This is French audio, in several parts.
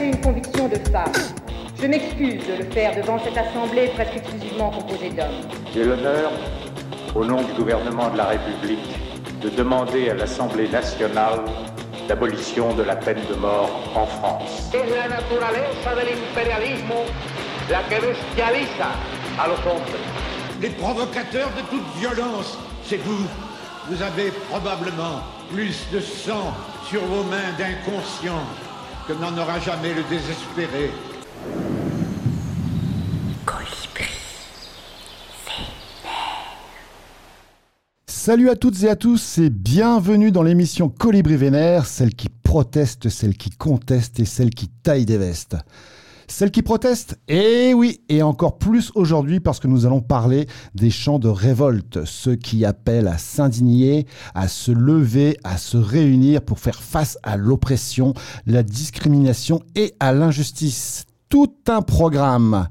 exercer une conviction de femme. Je m'excuse de le faire devant cette assemblée presque exclusivement composée d'hommes. J'ai l'honneur, au nom du gouvernement de la République, de demander à l'Assemblée nationale l'abolition de la peine de mort en France. Es la naturaleza del imperialismo la que bestializa a los hombres. Les provocateurs de toute violence, c'est vous. Vous avez probablement plus de sang sur vos mains d'inconscients n'en aura jamais le désespéré. Salut à toutes et à tous et bienvenue dans l'émission Colibri Vénère, celle qui proteste, celle qui conteste et celle qui taille des vestes. Celle qui proteste Eh oui, et encore plus aujourd'hui parce que nous allons parler des chants de révolte, ceux qui appellent à s'indigner, à se lever, à se réunir pour faire face à l'oppression, la discrimination et à l'injustice. Tout un programme.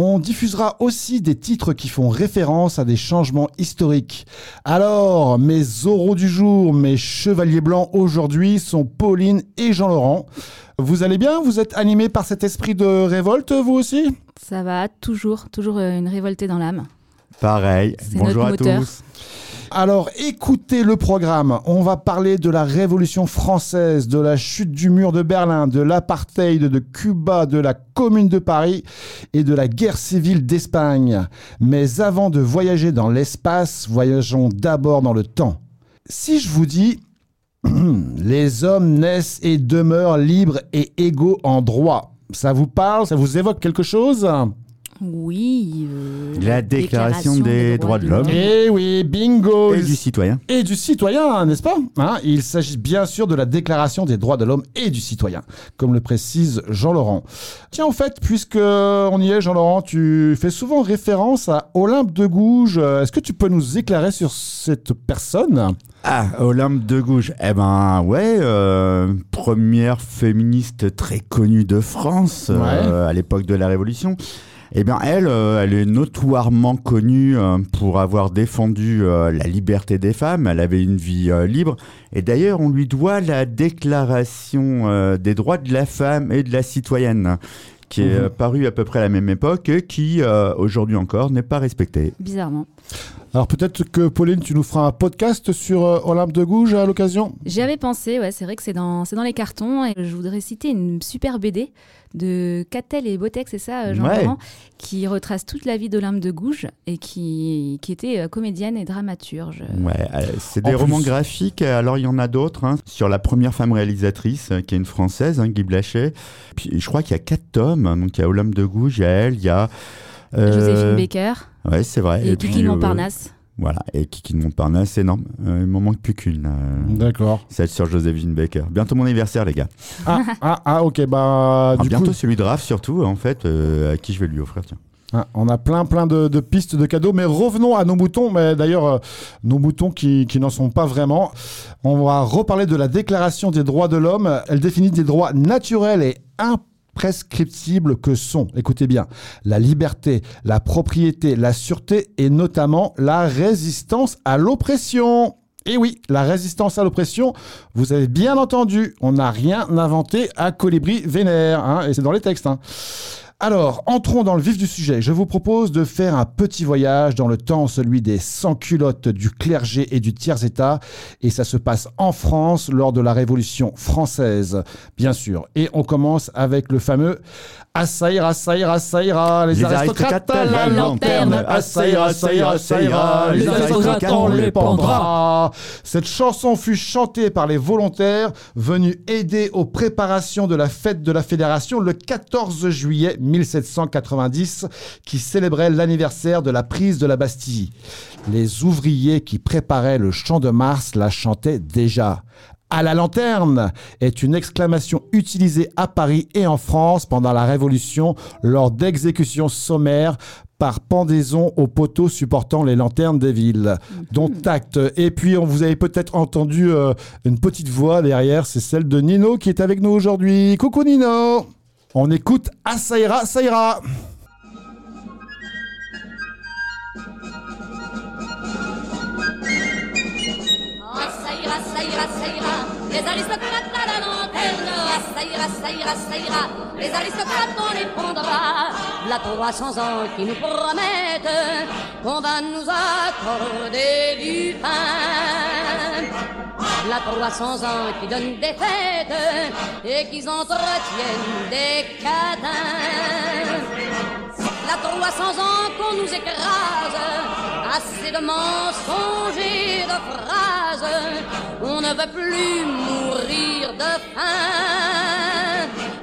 On diffusera aussi des titres qui font référence à des changements historiques. Alors, mes oraux du jour, mes chevaliers blancs aujourd'hui sont Pauline et Jean-Laurent. Vous allez bien? Vous êtes animés par cet esprit de révolte, vous aussi? Ça va, toujours, toujours euh, une révoltée dans l'âme. Pareil, bonjour à notre moteur. tous. Alors écoutez le programme, on va parler de la Révolution française, de la chute du mur de Berlin, de l'apartheid de Cuba, de la Commune de Paris et de la guerre civile d'Espagne. Mais avant de voyager dans l'espace, voyageons d'abord dans le temps. Si je vous dis les hommes naissent et demeurent libres et égaux en droit, ça vous parle Ça vous évoque quelque chose? Oui. euh, La déclaration des droits de l'homme. Eh oui, bingo Et du citoyen. et du citoyen, n'est-ce pas Hein, Il s'agit bien sûr de la Déclaration des droits de l'homme et du citoyen, comme le précise Jean-Laurent. Tiens, en fait, puisque on y est, Jean-Laurent, tu fais souvent référence à Olympe de Gouges. Est-ce que tu peux nous éclairer sur cette personne? Ah, Olympe de Gouges. Eh ben, ouais, euh, première féministe très connue de France euh, à l'époque de la Révolution. Eh bien, elle, euh, elle est notoirement connue euh, pour avoir défendu euh, la liberté des femmes. Elle avait une vie euh, libre. Et d'ailleurs, on lui doit la déclaration euh, des droits de la femme et de la citoyenne, qui est euh, parue à peu près à la même époque et qui, euh, aujourd'hui encore, n'est pas respectée. Bizarrement. Alors peut-être que Pauline, tu nous feras un podcast sur euh, Olympe de Gouges à l'occasion? J'y avais pensé, ouais, c'est vrai que c'est dans, c'est dans les cartons. Et je voudrais citer une super BD de Catel et Botex, c'est ça, euh, Jean-Laurent, qui retrace toute la vie d'Olympe de Gouges et qui, qui était euh, comédienne et dramaturge. Ouais, euh, c'est En des plus- romans graphiques. Alors, il y en a d'autres. hein, sur la première femme réalisatrice, qui est une française, hein, Guy Blachet. Puis, je crois qu'il y a quatre tomes. hein, Donc, il y a Olympe de Gouges, il y a elle, il y a. euh, Joséphine Baker Ouais, c'est vrai. et, Kiki euh, Montparnasse. Voilà, et Kiki de Montparnasse, c'est énorme. Euh, il m'en manque plus qu'une. euh, D'accord. Celle sur Joséphine Baker. Bientôt mon anniversaire, les gars. Ah, ah, ah, ok, bah Ah, du bientôt coup, celui de Raph, surtout, en fait, euh, à qui je vais lui offrir. Tiens. hein, on a plein plein de, de pistes de cadeaux, mais revenons à nos moutons, mais d'ailleurs euh, nos moutons qui, qui n'en sont pas vraiment. On va reparler de la Déclaration des droits de l'homme. Elle définit des droits naturels et imprescriptibles que sont, écoutez bien, la liberté, la propriété, la sûreté et notamment la résistance à l'oppression. Et oui, la résistance à l'oppression, vous avez bien entendu, on n'a rien inventé à Colibri Vénère, hein, et c'est dans les textes. hein. Alors, entrons dans le vif du sujet. Je vous propose de faire un petit voyage dans le temps, celui des sans-culottes du clergé et du tiers-état. Et ça se passe en France lors de la Révolution française, bien sûr. Et on commence avec le fameux Assaïra, Assaïra, Assaïra, les, Les aristocrates à la lanterne. lanterne. Assaïra, Assaïra, Assaïra, les Les aristocrates on les les pendra. Cette chanson fut chantée par les volontaires venus aider aux préparations de la fête de la Fédération le 14 juillet 1790 qui célébrait l'anniversaire de la prise de la Bastille. Les ouvriers qui préparaient le chant de Mars la chantaient déjà. À la lanterne est une exclamation utilisée à Paris et en France pendant la Révolution lors d'exécutions sommaires par pendaison aux poteaux supportant les lanternes des villes. Dont acte. Et puis, on vous avez peut-être entendu euh, une petite voix derrière, c'est celle de Nino qui est avec nous aujourd'hui. Coucou Nino On écoute Ah ça Les aristocrates à la lanterne, ça ira, ça ira, ça ira. Les aristocrates, on les prendra. La 300 ans qui nous promettent qu'on va nous accorder du pain. La 300 ans qui donnent des fêtes et qui entretiennent des cadins. La 300 ans qu'on nous écrase, assez de mensonges et de phrases, on ne veut plus mourir de faim.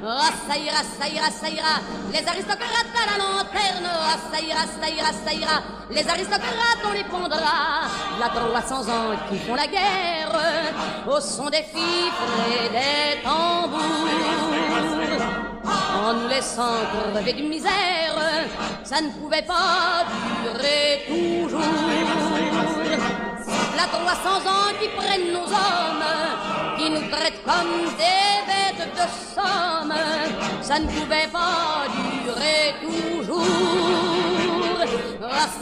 Ah, ça ira, ça ira, les aristocrates à la lanterne, ah, ça ira, ça ira, ça ira, les aristocrates on les pondra, la 300 ans qui font la guerre, au son des fifres et des tambours en nous laissant crever de misère, ça ne pouvait pas durer toujours. La 300 ans qui prennent nos hommes, qui nous traitent comme des bêtes de somme, ça ne pouvait pas durer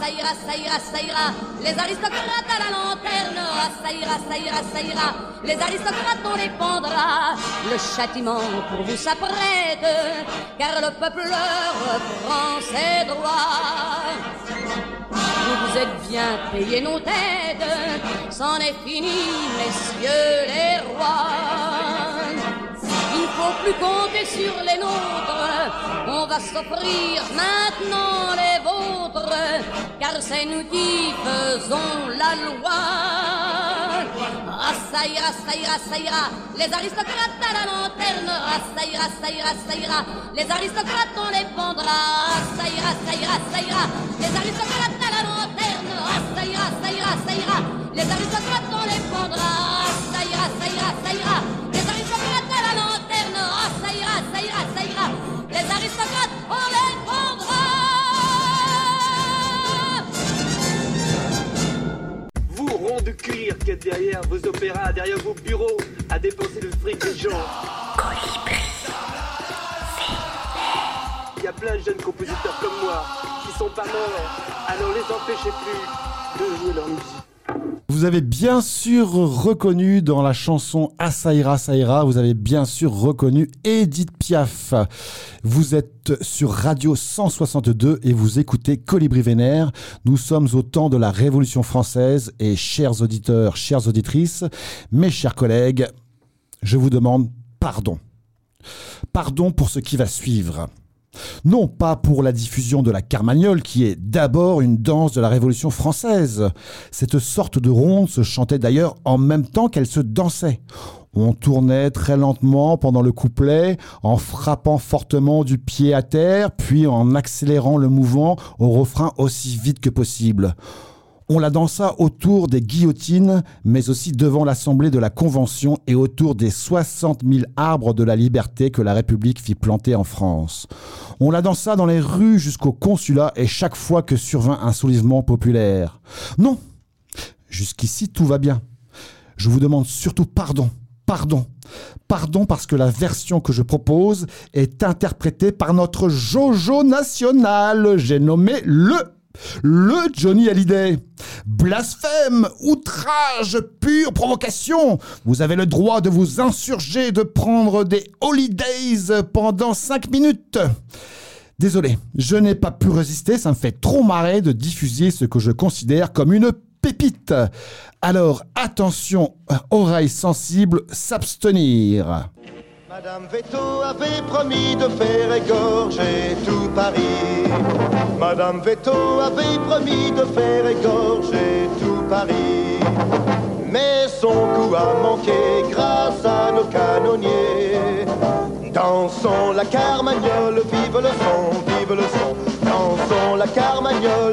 ça ira, ça ira, ça ira, les aristocrates à la lanterne, ah, ça ira, ça ira, ça ira, les aristocrates on les pendra, le châtiment pour vous s'apprête, car le peuple reprend ses droits. Vous vous êtes bien payé nos têtes, c'en est fini, messieurs les rois. Il ne faut plus compter sur les nôtres, on va s'offrir maintenant les vôtres, car c'est nous qui faisons la loi. Ira, ça ira, les aristocrates à la lanterne, ira, ça ira, les aristocrates on les pendra, ira, ça ira, les aristocrates à la lanterne, ira, ça ira, les aristocrates on les pendra, ira, ça ira, les aristocrates à la lanterne, ira, ça ira, les aristocrates on les cuir qui êtes derrière vos opéras, derrière vos bureaux, à dépenser le fric des gens. Il y a plein de jeunes compositeurs comme moi qui sont pas morts, alors les empêchez plus de jouer leur musique. Vous avez bien sûr reconnu dans la chanson Asaïra Saïra, vous avez bien sûr reconnu Edith Piaf. Vous êtes sur Radio 162 et vous écoutez Colibri Vénère. Nous sommes au temps de la Révolution française et chers auditeurs, chères auditrices, mes chers collègues, je vous demande pardon. Pardon pour ce qui va suivre. Non pas pour la diffusion de la carmagnole, qui est d'abord une danse de la Révolution française. Cette sorte de ronde se chantait d'ailleurs en même temps qu'elle se dansait. On tournait très lentement pendant le couplet, en frappant fortement du pied à terre, puis en accélérant le mouvement au refrain aussi vite que possible. On la dansa autour des guillotines, mais aussi devant l'Assemblée de la Convention et autour des 60 000 arbres de la liberté que la République fit planter en France. On la dansa dans les rues jusqu'au consulat et chaque fois que survint un soulèvement populaire. Non, jusqu'ici tout va bien. Je vous demande surtout pardon. Pardon. Pardon parce que la version que je propose est interprétée par notre Jojo national. J'ai nommé le le Johnny Hallyday. Blasphème, outrage, pure provocation. Vous avez le droit de vous insurger, de prendre des holidays pendant 5 minutes. Désolé, je n'ai pas pu résister, ça me fait trop marrer de diffuser ce que je considère comme une pépite. Alors attention, oreilles sensibles, s'abstenir. Madame Veto avait promis de faire égorger tout Paris. Madame Veto avait promis de faire égorger tout Paris. Mais son coup a manqué grâce à nos canonniers. Dansons la carmagnole, vive le son, vive le son. Dansons la carmagnole,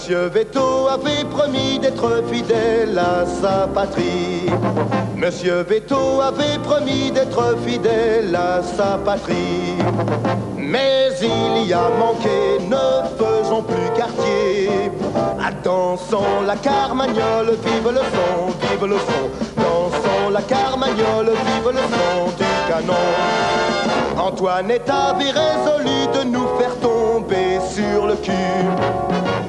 Monsieur Veto avait promis d'être fidèle à sa patrie. Monsieur Veto avait promis d'être fidèle à sa patrie. Mais il y a manqué, ne faisons plus quartier. Dansons la carmagnole, vive le son, vive le son. Dansons la carmagnole, vive le son du canon. Antoinette avait résolu de nous faire tomber sur le cul.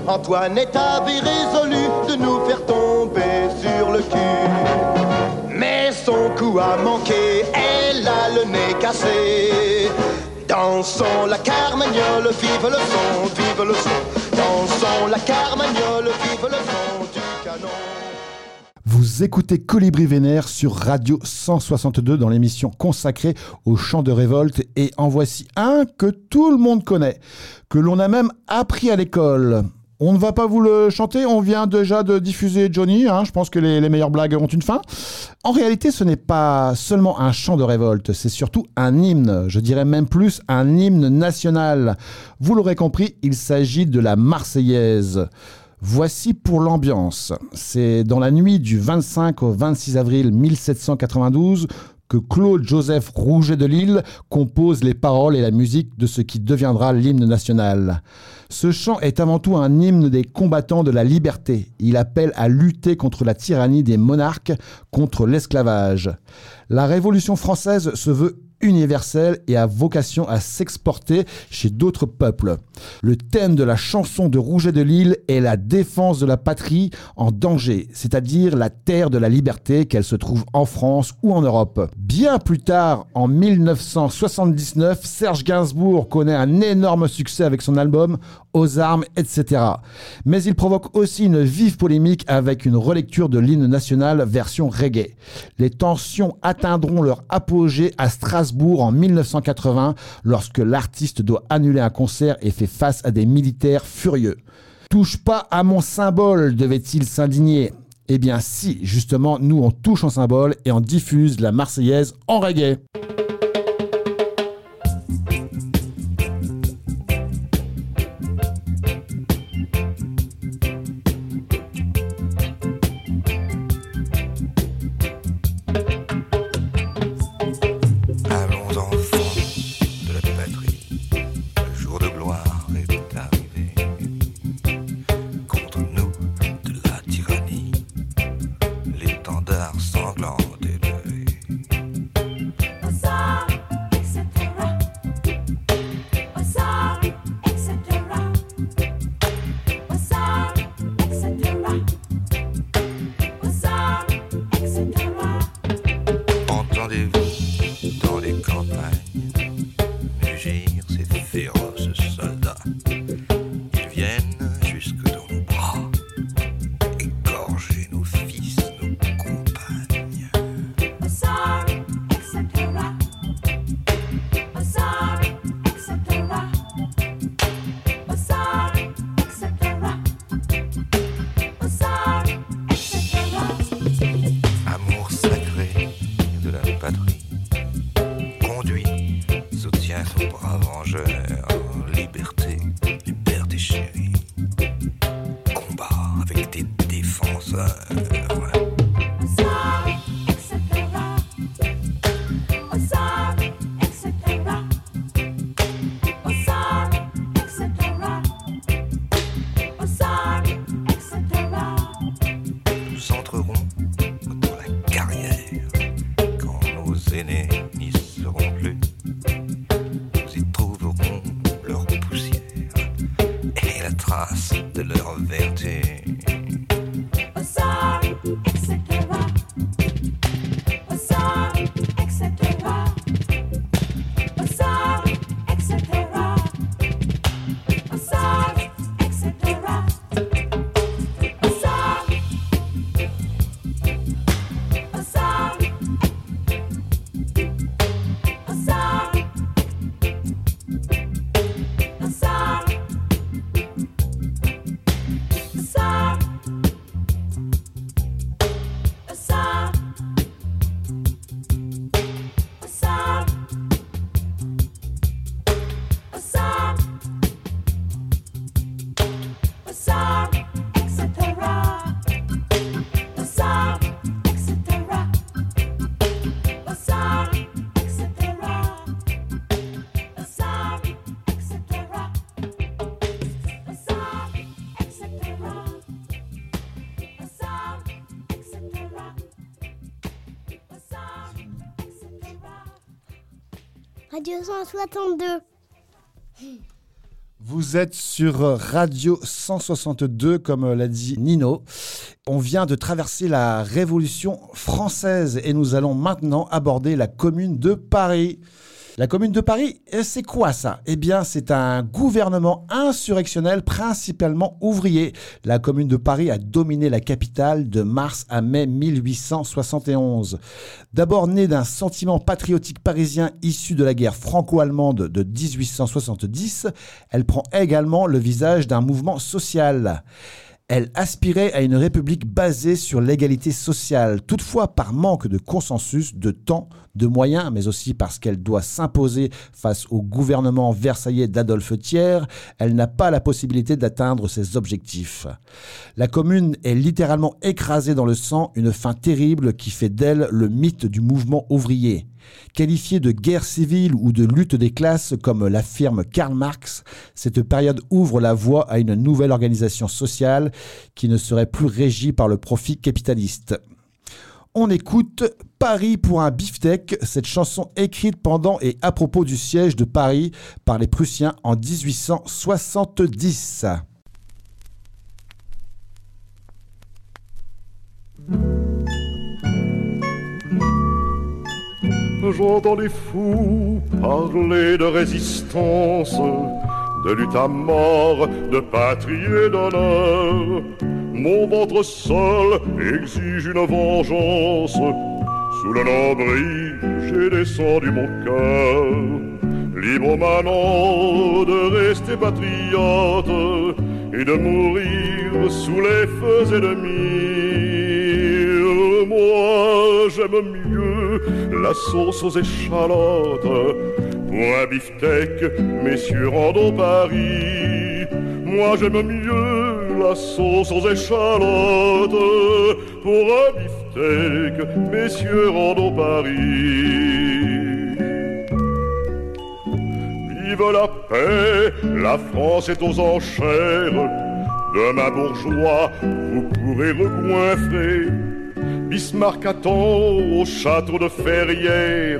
Antoine est avait résolu de nous faire tomber sur le cul. Mais son coup a manqué, elle a le nez cassé. Dansons la carmagnole, vive le son, vive le son. Dansons la carmagnole, vive le son du canon. Vous écoutez Colibri Vénère sur Radio 162 dans l'émission consacrée au chant de révolte et en voici un que tout le monde connaît, que l'on a même appris à l'école. On ne va pas vous le chanter, on vient déjà de diffuser Johnny, hein, je pense que les, les, meilleures blagues ont une fin. En réalité, ce n'est pas seulement un chant de révolte, c'est surtout un hymne, je dirais même plus un hymne national. Vous l'aurez compris, il s'agit de la Marseillaise. Voici pour l'ambiance. C'est dans la nuit du 25 au 26 avril 1792 que Claude Joseph Rouget de Lille compose les paroles et la musique de ce qui deviendra l'hymne national. Ce chant est avant tout un hymne des combattants de la liberté. Il appelle à lutter contre la tyrannie des monarques, contre l'esclavage. La Révolution française se veut universelle et a vocation à s'exporter chez d'autres peuples. Le thème de la chanson de Rouget de Lille est la défense de la patrie en danger, c'est-à-dire la terre de la liberté, qu'elle se trouve en France ou en Europe. Bien plus tard, en 1979, Serge Gainsbourg connaît un énorme succès avec son album Aux armes, etc. Mais il provoque aussi une vive polémique avec une relecture de l'hymne national version reggae. Les tensions atteindront leur apogée à Strasbourg en 1980 lorsque l'artiste doit annuler un concert et fait face à des militaires furieux. Touche pas à mon symbole, devait-il s'indigner. Eh bien si, justement, nous on touche en symbole et on diffuse la Marseillaise en reggae. Radio 162. Vous êtes sur Radio 162, comme l'a dit Nino. On vient de traverser la Révolution française et nous allons maintenant aborder la commune de Paris. La commune de Paris, euh, c'est quoi ça? Eh bien, c'est un gouvernement insurrectionnel principalement ouvrier. La commune de Paris a dominé la capitale de mars à mai 1871. D'abord née d'un sentiment patriotique parisien issu de la guerre franco-allemande de 1870, elle prend également le visage d'un mouvement social. Elle aspirait à une république basée sur l'égalité sociale. Toutefois, par manque de consensus, de temps, de moyens, mais aussi parce qu'elle doit s'imposer face au gouvernement versaillais d'Adolphe Thiers, elle n'a pas la possibilité d'atteindre ses objectifs. La commune est littéralement écrasée dans le sang, une fin terrible qui fait d'elle le mythe du mouvement ouvrier. Qualifiée de guerre civile ou de lutte des classes comme l'affirme Karl Marx, cette période ouvre la voie à une nouvelle organisation sociale qui ne serait plus régie par le profit capitaliste. On écoute Paris pour un beefsteak, cette chanson écrite pendant et à propos du siège de Paris par les Prussiens en 1870. J'entends les fous parler de résistance, de lutte à mort, de patrie et d'honneur. Mon ventre seul exige une vengeance. Sous le nombril, j'ai descendu mon cœur. Libre manant de rester patriote et de mourir sous les feux ennemis. Moi, j'aime mieux la sauce aux échalotes. Pour un beefsteak, messieurs, rendons Paris. Moi, j'aime mieux la sauce aux échalotes. Pour un beefsteak, messieurs, rendons Paris. Vive la paix, la France est aux enchères. Demain bourgeois, vous pourrez recoinfrer Bismarck attend au château de Ferrières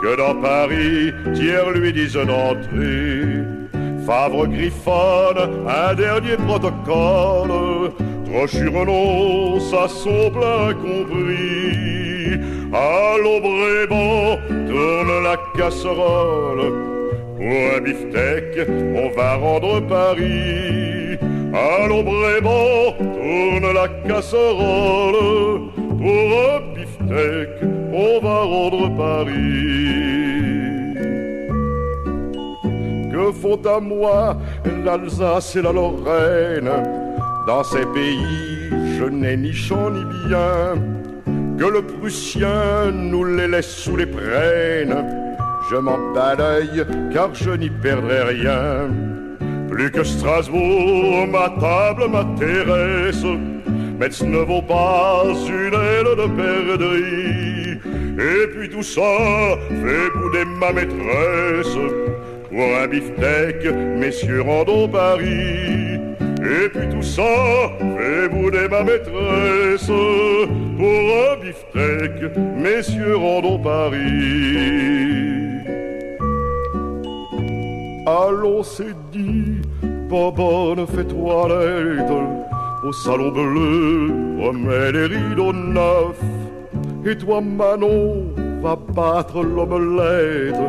que dans Paris, Thiers lui dise d'entrer. Favre griffonne un dernier protocole, Trochu renonce à son plein compris. Allons tourne la casserole, pour un beefsteak, on va rendre Paris. Allons Bréban, tourne la casserole, pour un beefsteak, on va rendre Paris. Que font à moi l'Alsace et la Lorraine? Dans ces pays, je n'ai ni champ ni bien. Que le Prussien nous les laisse sous les prênes. Je m'en l'œil car je n'y perdrai rien. Plus que Strasbourg, ma table m'intéresse. Metz ne vaut pas une aile de perdrix. Et puis tout ça fait bouder ma maîtresse. Pour un beefsteak, messieurs, rendons Paris. Et puis tout ça fait bouder ma maîtresse. Pour un beefsteak, messieurs, rendons Paris. Allons, c'est dit, bonne fais toilette au salon bleu, remets les rideaux neufs. Et toi, Manon, va battre l'omelette.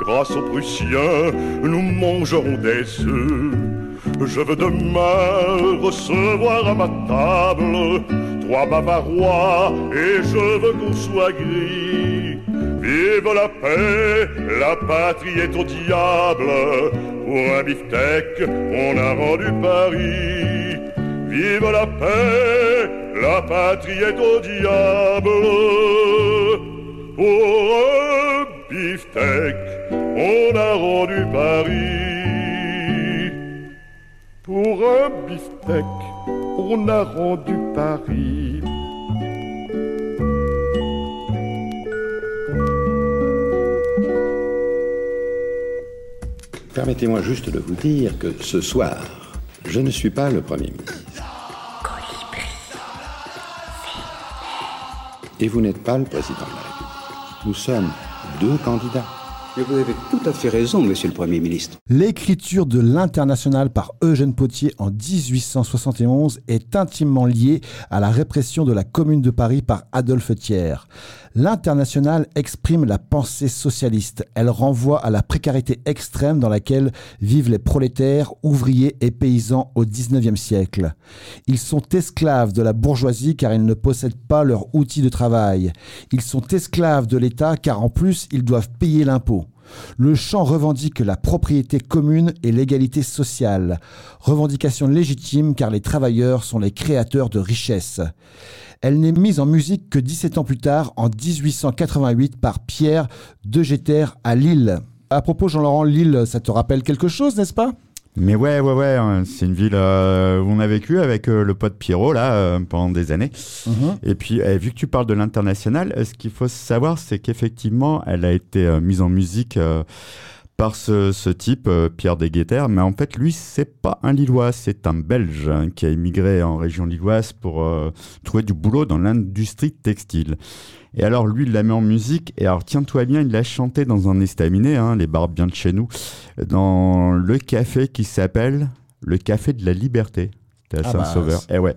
Grâce aux Prussiens, nous mangerons des œufs. Je veux demain recevoir à ma table trois Bavarois et je veux qu'on soit gris. Vive la paix, la patrie est au diable. Pour un beefsteak, on a rendu Paris. Vive la paix, la patrie est au diable. Pour un beefsteak, on a rendu Paris. Pour un beefsteak, on a rendu Paris. Permettez-moi juste de vous dire que ce soir, je ne suis pas le Premier ministre. Et vous n'êtes pas le président de la République. Nous sommes deux candidats. Mais vous avez tout à fait raison, monsieur le Premier ministre. L'écriture de l'International par Eugène Potier en 1871 est intimement liée à la répression de la Commune de Paris par Adolphe Thiers. L'International exprime la pensée socialiste. Elle renvoie à la précarité extrême dans laquelle vivent les prolétaires, ouvriers et paysans au XIXe siècle. Ils sont esclaves de la bourgeoisie car ils ne possèdent pas leur outil de travail. Ils sont esclaves de l'État car en plus ils doivent payer l'impôt. Le chant revendique la propriété commune et l'égalité sociale. Revendication légitime car les travailleurs sont les créateurs de richesses. Elle n'est mise en musique que 17 ans plus tard, en 1888, par Pierre Degeter à Lille. À propos, Jean-Laurent, Lille, ça te rappelle quelque chose, n'est-ce pas? Mais ouais, ouais, ouais, hein, c'est une ville euh, où on a vécu avec euh, le pote Pierrot là euh, pendant des années. Mhm. Et puis, eh, vu que tu parles de l'international, ce qu'il faut savoir, c'est qu'effectivement, elle a été mise en musique par ce, type, Pierre Degueter. Mais en fait, lui, c'est pas un Lillois, c'est un Belge hein, qui a immigré en région lilloise pour trouver du boulot dans l'industrie textile. Et alors, lui, il la met en musique. Et alors, tiens-toi bien, il l'a chanté dans un estaminet, hein, les bars bien de chez nous, dans le café qui s'appelle le Café de la Liberté. à ah Saint-Sauveur. et bah, eh ouais.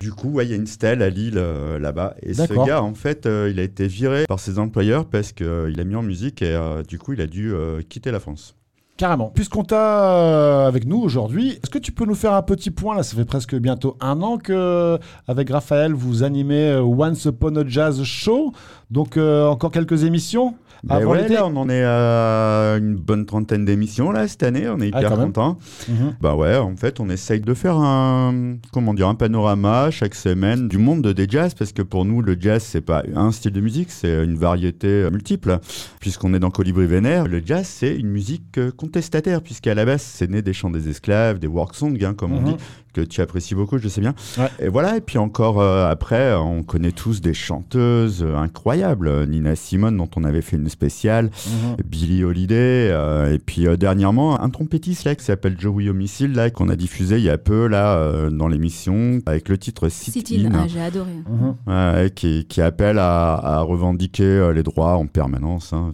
Du coup, il y a une stèle à Lille euh, là-bas. Et ce gars, en fait, euh, il a été viré par ses employeurs parce qu'il euh, a mis en musique et du coup, il a dû quitter la France. Carrément. Puisqu'on t'a avec nous aujourd'hui, est-ce que tu peux nous faire un petit point Là, ça fait presque bientôt un an que, avec Raphaël, vous animez Once Upon a Jazz Show. Donc, euh, encore quelques émissions ben on en est à une bonne trentaine d'émissions là cette année. On est ah, hyper contents. Mhm. Bah ouais, en fait, on essaye de faire un comment dire un panorama chaque semaine du monde de des jazz parce que pour nous, le jazz c'est pas un style de musique, c'est une variété multiple. Puisqu'on est dans Colibri Vénère, le jazz c'est une musique contestataire puisqu'à la base c'est né des chants des esclaves, des work songs, hein, comme on mhm. dit, que tu apprécies beaucoup, je sais bien. Et voilà, et puis encore euh, après, on connaît tous des chanteuses incroyables. Nina Simone, dont on avait fait une spéciale, mhm. Billie Holiday, euh, et puis euh, dernièrement, un trompettiste là qui s'appelle Joey Homicide, là, qu'on a diffusé il y a peu, là, dans l'émission, avec le titre Sit, In. Ah, j'ai adoré. Mhm. qui, qui, appelle à, à revendiquer les droits en permanence. Hein.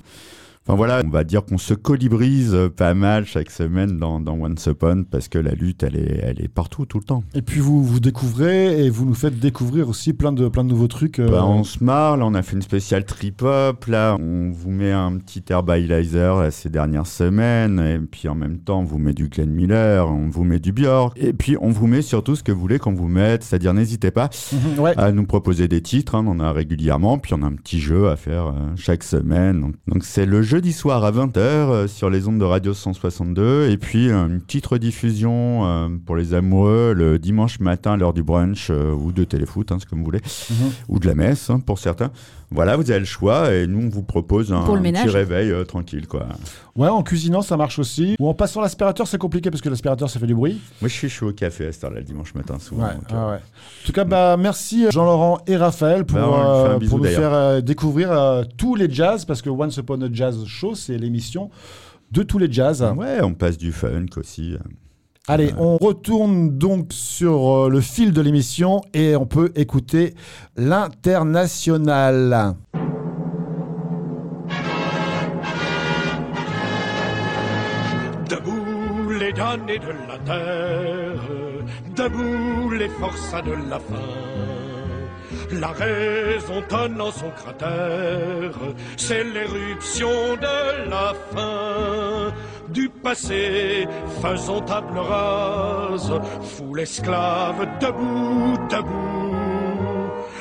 Enfin voilà, on va dire qu'on se colibrise pas mal chaque semaine dans, dans Once Upon parce que la lutte, elle est, elle est partout, tout le temps. Et puis vous vous découvrez et vous nous faites découvrir aussi plein de, plein de nouveaux trucs. Euh. Bah, on se marre, là on a fait une spéciale trip-hop, là on vous met un petit Herbalizer ces dernières semaines et puis en même temps on vous met du Glenn Miller, on vous met du Björk et puis on vous met surtout ce que vous voulez qu'on vous mette, c'est-à-dire n'hésitez pas à nous proposer des titres, hein, on en a régulièrement, puis on a un petit jeu à faire euh, chaque semaine. donc c'est le jeu jeudi soir à 20h euh, sur les ondes de Radio 162 et puis euh, une petite rediffusion euh, pour les amoureux le dimanche matin à l'heure du brunch ou de téléfoot, hein, c'est comme vous voulez, mhm. ou de la messe hein, pour certains. Voilà, vous avez le choix et nous on vous propose un, petit réveil tranquille quoi. Ouais, en cuisinant ça marche aussi. Ou en passant l'aspirateur c'est compliqué parce que l'aspirateur ça fait du bruit. Moi je suis chaud au café à cette heure-là le dimanche matin souvent. Ouais, ah ouais. En tout cas, bah, merci Jean-Laurent et Raphaël pour, bah, pour nous faire découvrir tous les jazz parce que Once Upon a Jazz Show c'est l'émission de tous les jazz. Ouais, on passe du funk aussi. Allez, on retourne donc sur euh, le fil de l'émission et on peut écouter l'international. Debout les damnés de la terre, debout les forçats de la faim. La raison tonne en son cratère, c'est l'éruption de la fin du passé, faisons table rase, foule esclave debout, debout.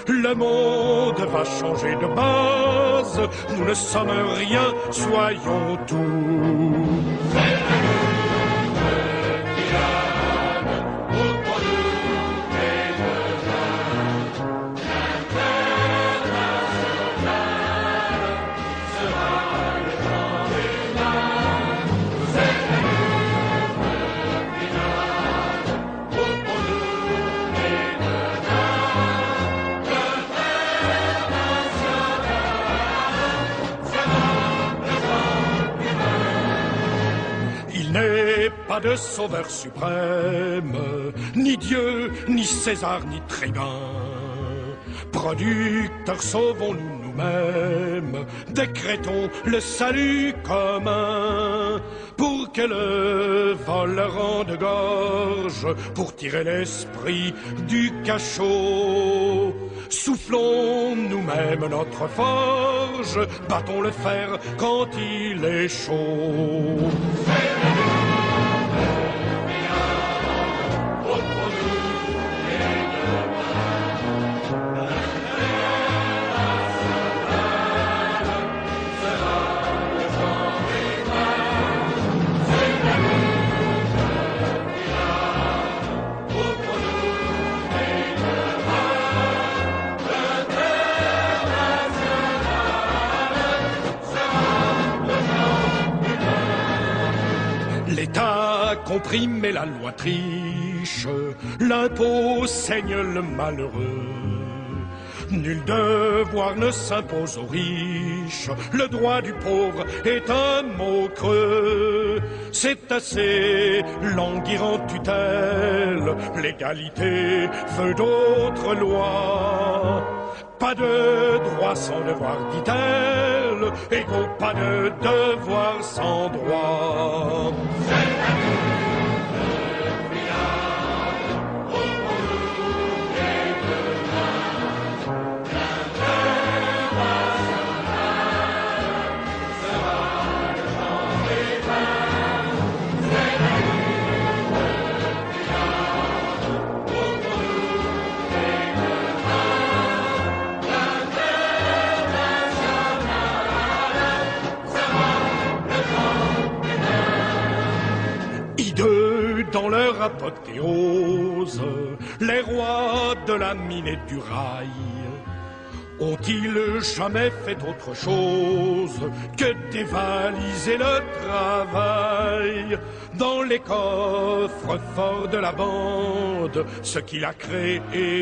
Le monde va changer de base, nous ne sommes rien, soyons tout. De sauveur suprême, ni Dieu, ni César, ni tribun. Producteurs, sauvons-nous nous-mêmes, décrétons le salut commun pour que le vol rende gorge, pour tirer l'esprit du cachot. Soufflons nous-mêmes notre forge, battons le fer quand il est chaud. Comprime et la loi triche, l'impôt saigne le malheureux. Nul devoir ne s'impose aux riches, le droit du pauvre est un mot creux. C'est assez languir en tutelle, l'égalité veut d'autres lois. Pas de droit sans devoir, dit-elle, égaux, pas de devoir sans droit. Dans leur apothéose, les rois de la mine et du rail ont-ils jamais fait autre chose que dévaliser le travail dans les coffres forts de la bande Ce qu'il a créé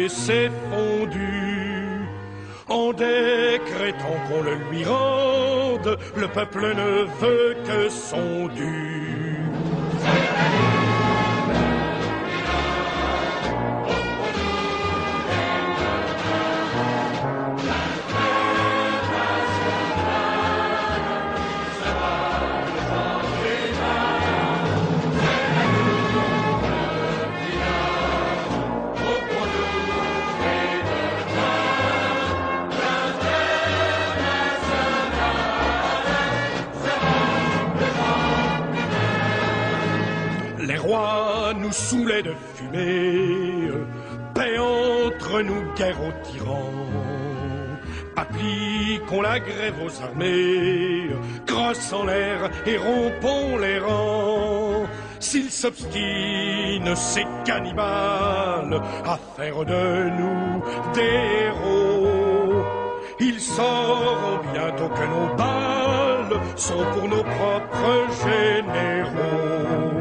s'est fondu en décrétant qu'on le lui rende, le peuple ne veut que son dû. Nous saoulaient de fumée, paix entre nous, guerre aux tyrans. Appliquons la grève aux armées, crosse en l'air et rompons les rangs. S'ils s'obstinent, ces cannibales, à faire de nous des héros, ils sauront bientôt que nos balles sont pour nos propres généraux.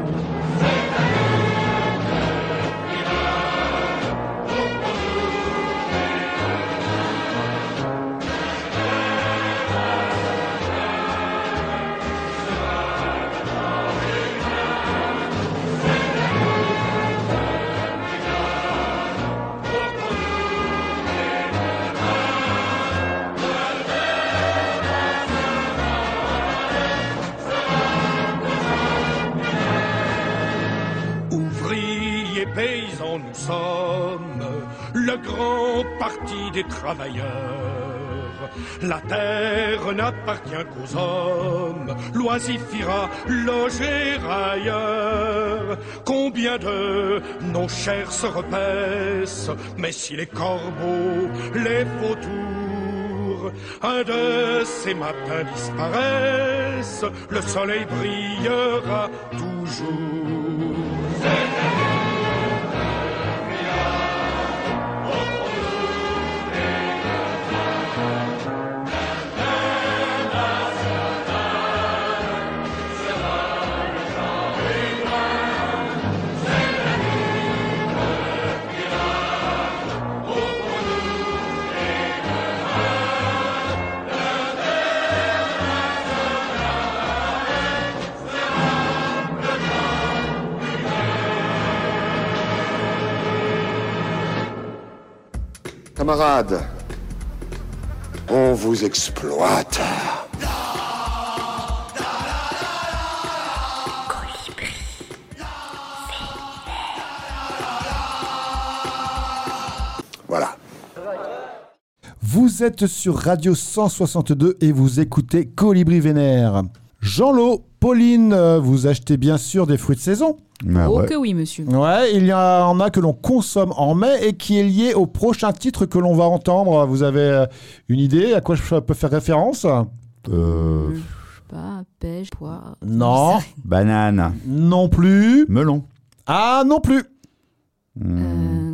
Sommes le grand parti des travailleurs. La terre n'appartient qu'aux hommes, l'oisifira loger ailleurs. Combien de nos chairs se repaissent, mais si les corbeaux, les vautours, un de ces matins disparaissent, le soleil brillera toujours. Camarades, On vous exploite. Voilà. Vous êtes sur Radio 162 et vous écoutez Colibri Vénère. Jean-Lot, Pauline, euh, vous achetez bien sûr des fruits de saison Ah oh que oui, monsieur. Ouais, il y en a que l'on consomme en mai et qui est lié au prochain titre que l'on va entendre. Vous avez euh, une idée à quoi je peux faire référence? Euh, Je sais pas, pêche, poire. Non. banane. Non plus. Melon. Ah, non plus. Euh,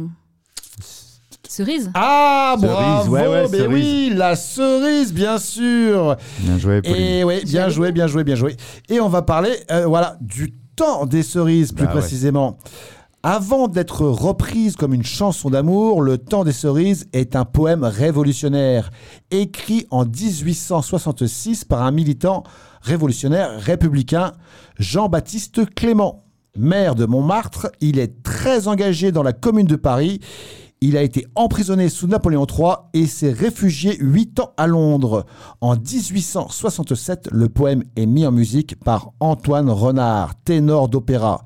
Cerise Ah, Cerise, bravo ouais, ouais, mais cerise. oui, la cerise, bien sûr Bien joué, Pauline. Et oui, bien joué, bien joué, bien joué. Et on va parler, euh, voilà, du temps des cerises, plus Bah ouais. précisément. Avant d'être reprise comme une chanson d'amour, Le temps des cerises est un poème révolutionnaire, écrit en 1866 par un militant révolutionnaire républicain, Jean-Baptiste Clément. Maire de Montmartre, il est très engagé dans la commune de Paris. Il a été emprisonné sous Napoléon III et s'est réfugié huit ans à Londres. En 1867, le poème est mis en musique par Antoine Renard, ténor d'opéra.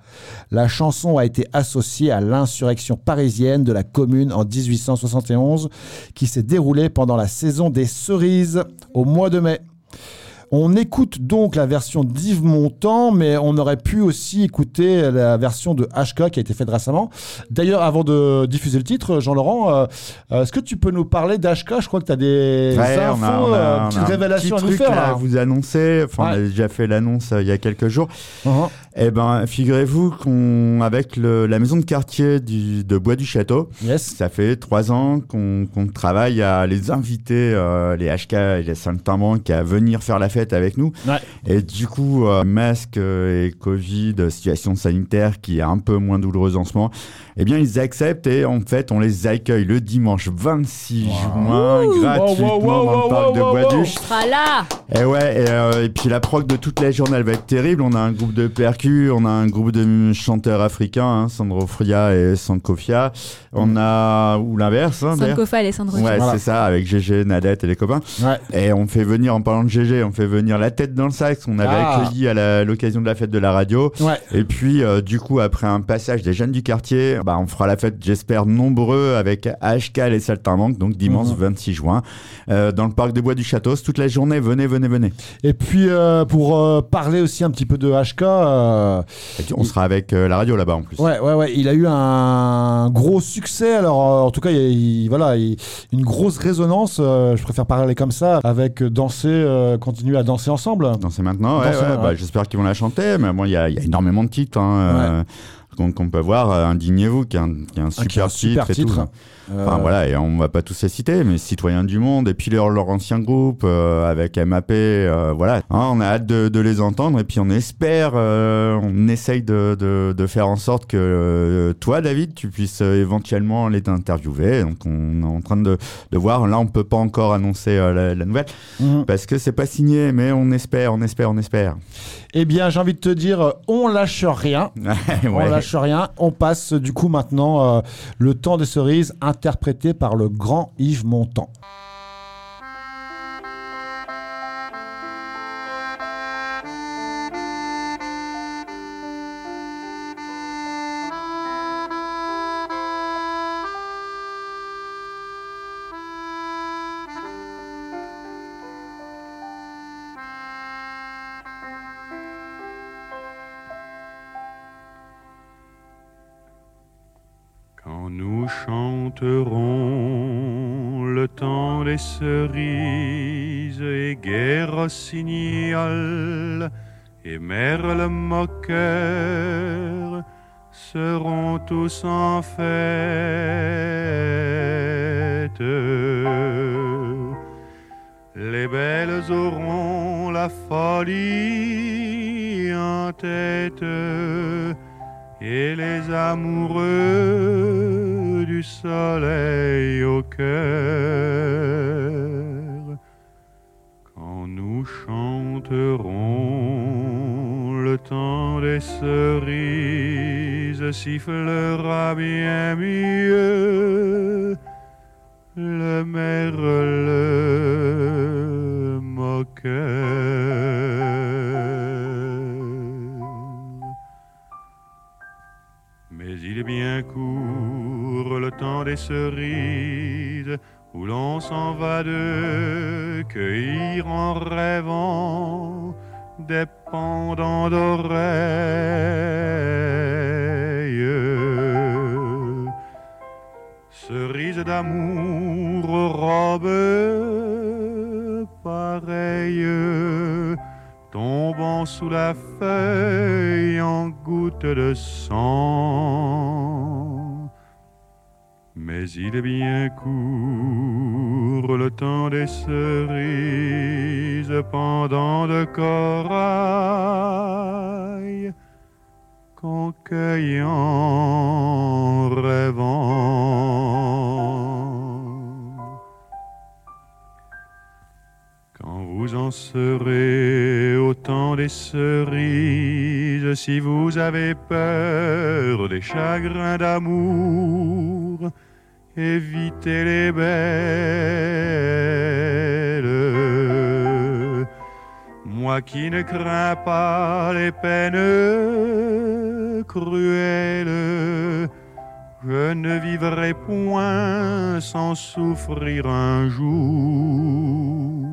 La chanson a été associée à l'insurrection parisienne de la commune en 1871 qui s'est déroulée pendant la saison des cerises au mois de mai. On écoute donc la version d'Yves Montand, mais on aurait pu aussi écouter la version de HK qui a été faite récemment. D'ailleurs, avant de diffuser le titre, Jean-Laurent, euh, euh, est-ce que tu peux nous parler d'HK Je crois que tu as des Ouais, infos, on a, on a- euh, on a petites un révélations à petit nous truc faire. là à vous annoncer. Enfin, on a déjà fait l'annonce euh, il y a quelques jours. Uh-huh. Eh ben, figurez-vous qu'on, avec le- la maison de quartier du- de Bois du Château, ça fait trois ans qu'on travaille à les inviter, euh, les HK et les Saltimbanques, à venir faire la fête avec nous. Et du coup, euh, masque euh, et Covid, euh, situation sanitaire qui est un peu moins douloureuse en ce moment, eh bien, ils acceptent et en fait, on les accueille le dimanche 26 juin, gratuitement dans le parc de Bois-Duche. sera là Et ouais, et, euh, et puis la prog de toute la journée, elle va être terrible. On a un groupe de percus, on a un groupe de chanteurs africains, hein, Sandro Fria et Sankofia. On a, ou l'inverse, hein. Sankofa, Alessandro. Ouais, Voilà. c'est ça, avec GG, Nadette et les copains. Et on fait venir, en parlant de GG, on fait venir la tête dans le sac, qu'on avait Ah. accueilli à l'occasion de la fête de la radio. Ouais. Et puis, euh, du coup, après un passage des jeunes du quartier, bah, on fera la fête, j'espère, nombreux avec HK et Saltimbanques, donc dimanche Mhm. 26 juin, euh, dans le parc de Bois du Château. Toute la journée, venez, venez, venez. Et puis, euh, pour euh, parler aussi un petit peu de HK, On sera avec la radio là-bas en plus. Ouais, ouais, ouais. Il a eu un gros succès. Alors, en tout cas, il, il- voilà, il- une grosse résonance. je préfère parler comme ça, avec danser, continuer à danser ensemble. Danser maintenant, ouais, Danser, ouais, ouais. bah, j'espère qu'ils vont la chanter. Mais bon, il y a, il y a énormément de titres hein, qu'on qu'on peut voir. euh, Indignez-vous, qui est un, qui est un super, Ah, qui est un super titre. et titre. tout. Enfin Euh, voilà, et on va pas tous les citer, mais Citoyens du Monde, et puis leur, leur ancien groupe euh, avec MAP, voilà. Hein, on a hâte de, de les entendre, et puis on espère, on essaye de, de, de faire en sorte que toi, David, tu puisses éventuellement les interviewer. Donc on est en train de, voir. Là, on peut pas encore annoncer la, la nouvelle Mhm. parce que c'est pas signé, mais on espère, on espère, on espère. Eh bien, j'ai envie de te dire, euh, on lâche rien. On lâche rien. On passe du coup maintenant euh, le temps des cerises interprété par le grand Yves Montand. Chanterons le temps des cerises et guerre rossignol et merle moqueur seront tous en fête. Les belles auront la folie en tête et les amoureux soleil au cœur. Quand nous chanterons le temps des cerises sifflera bien mieux. Le merle Mais il est bien court temps des cerises où l'on s'en va de cueillir en rêvant des pendants d'oreilles. Cerises d'amour, robes pareilles, tombant sous la feuille en gouttes de sang. Mais il est bien court le temps des cerises pendant de corail qu'en cueillant rêvant. Quand vous en serez au temps des cerises, si vous avez peur des chagrins d'amour, évitez les belles. Moi qui ne crains pas les peines cruelles, je ne vivrai point sans souffrir un jour.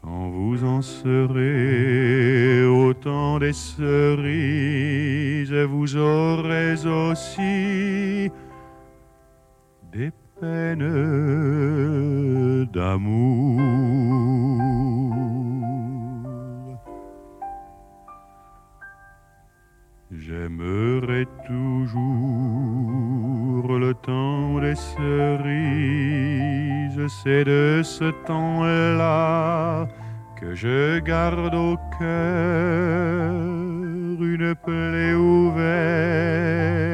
Quand vous en serez au temps des cerises, vous aurez aussi des peines d'amour. J'aimerai toujours le temps des cerises, c'est de ce temps-là que je garde au cœur une plaie ouverte.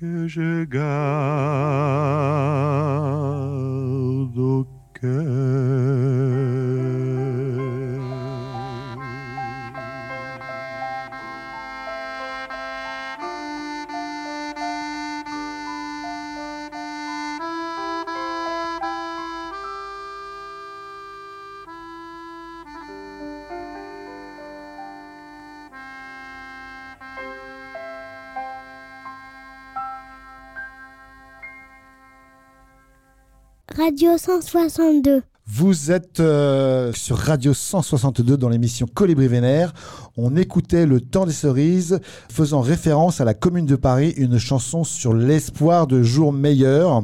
que je garde au Radio 162. Vous êtes euh, sur Radio 162 dans l'émission Colibri Vénère. On écoutait Le Temps des Cerises, faisant référence à la Commune de Paris, une chanson sur l'espoir de jours meilleurs.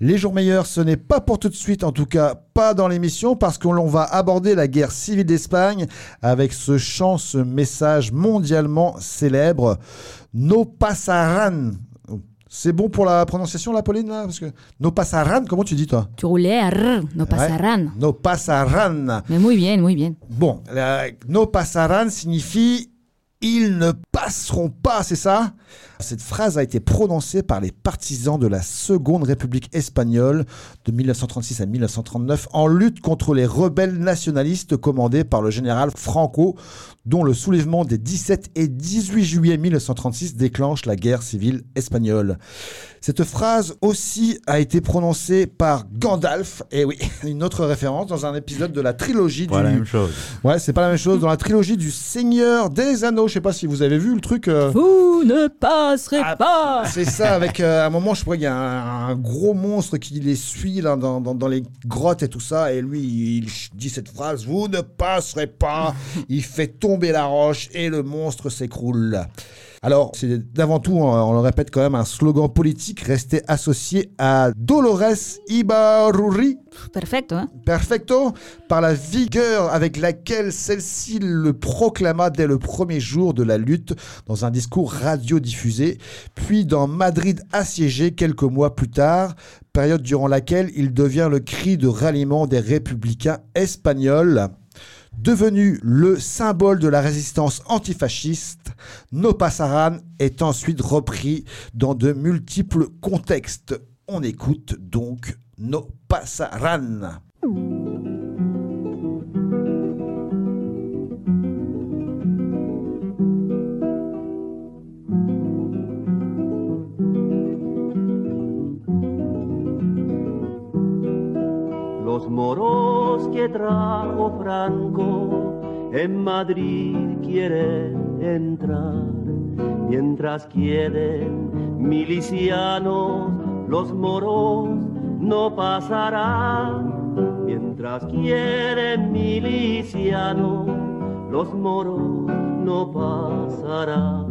Les jours meilleurs, ce n'est pas pour tout de suite, en tout cas pas dans l'émission, parce qu'on va aborder la guerre civile d'Espagne avec ce chant, ce message mondialement célèbre, No pasaran. C'est bon pour la prononciation, la Pauline, là Parce que No pasaran, comment tu dis, toi? Tu roulais à R, no pasaran. Ouais. No pasaran. Mais muy bien, muy bien. Bon, la, no pasaran signifie ils ne passeront pas, c'est ça? Cette phrase a été prononcée par les partisans de la Seconde République espagnole de 1936 à 1939 en lutte contre les rebelles nationalistes commandés par le général Franco, dont le soulèvement des 17 et 18 juillet 1936 déclenche la guerre civile espagnole. Cette phrase aussi a été prononcée par Gandalf, et oui, une autre référence dans un épisode de la trilogie Pas du... la même chose. Ouais, c'est pas la même chose. Dans la trilogie du Seigneur des Anneaux, je sais pas si vous avez vu le truc. euh, Vous ne passerez pas C'est ça, avec euh, à un moment, je crois qu'il y a un, un gros monstre qui les suit là, dans, dans- dans les grottes et tout ça, et lui, il dit cette phrase Vous ne passerez pas Il fait tomber la roche et le monstre s'écroule. Alors, c'est d'avant tout, on le répète quand même, un slogan politique resté associé à Dolores Ibarruri. Perfecto, hein Perfecto, par la vigueur avec laquelle celle-ci le proclama dès le premier jour de la lutte dans un discours radiodiffusé, puis dans Madrid assiégé quelques mois plus tard, période durant laquelle il devient le cri de ralliement des républicains espagnols. Devenu le symbole de la résistance antifasciste, No Pasaran est ensuite repris dans de multiples contextes. On écoute donc No Pasaran. Los moros que trajo Franco en Madrid quieren entrar, mientras quieren milicianos, los moros no pasarán, mientras quieren milicianos, los moros no pasarán,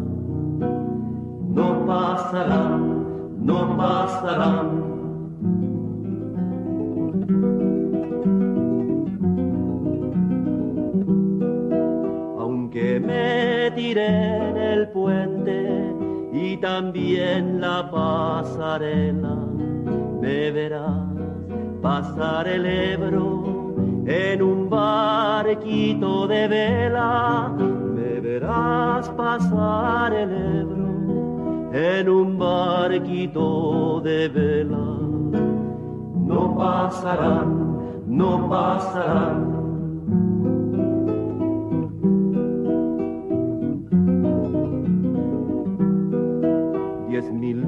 no pasarán, no pasarán. En el puente y también la pasarela, me verás pasar el Ebro en un barquito de vela, me verás pasar el Ebro en un barquito de vela. No pasarán, no pasarán.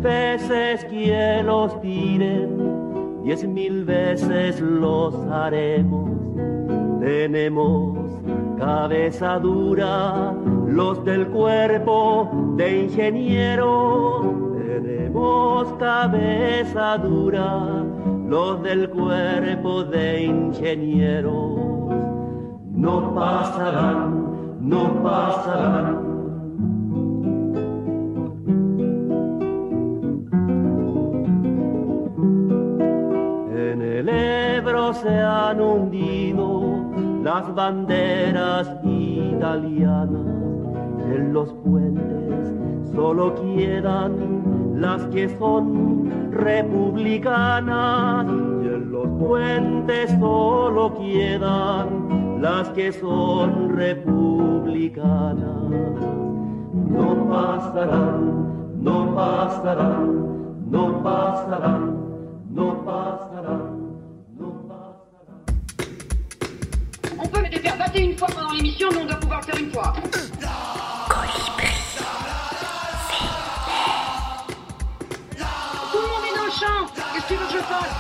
Veces que los tiren, diez mil veces los haremos. Tenemos cabeza dura, los del cuerpo de ingeniero. Tenemos cabeza dura, los del cuerpo de ingenieros. No pasarán, no pasarán. Se han hundido las banderas italianas. En los puentes solo quedan las que son republicanas. Y en los puentes solo quedan las que son republicanas. No pasarán, no pasarán, no pasarán, no pasarán. Fois pendant l'émission, mais on doit pouvoir le faire une fois. Tout le monde est dans le champ. Qu'est-ce que tu veux que je fasse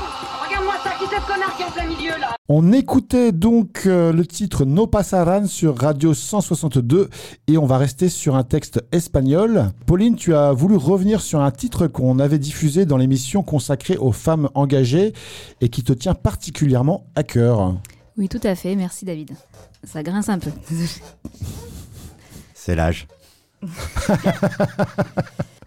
Regarde-moi ça, qui c'est ce connard qui est en plein milieu là On écoutait donc euh, le titre No Pasaran sur Radio 162 et on va rester sur un texte espagnol. Pauline, tu as voulu revenir sur un titre qu'on avait diffusé dans l'émission consacrée aux femmes engagées et qui te tient particulièrement à cœur. Oui, tout à fait. Merci David. Ça grince un peu. C'est l'âge.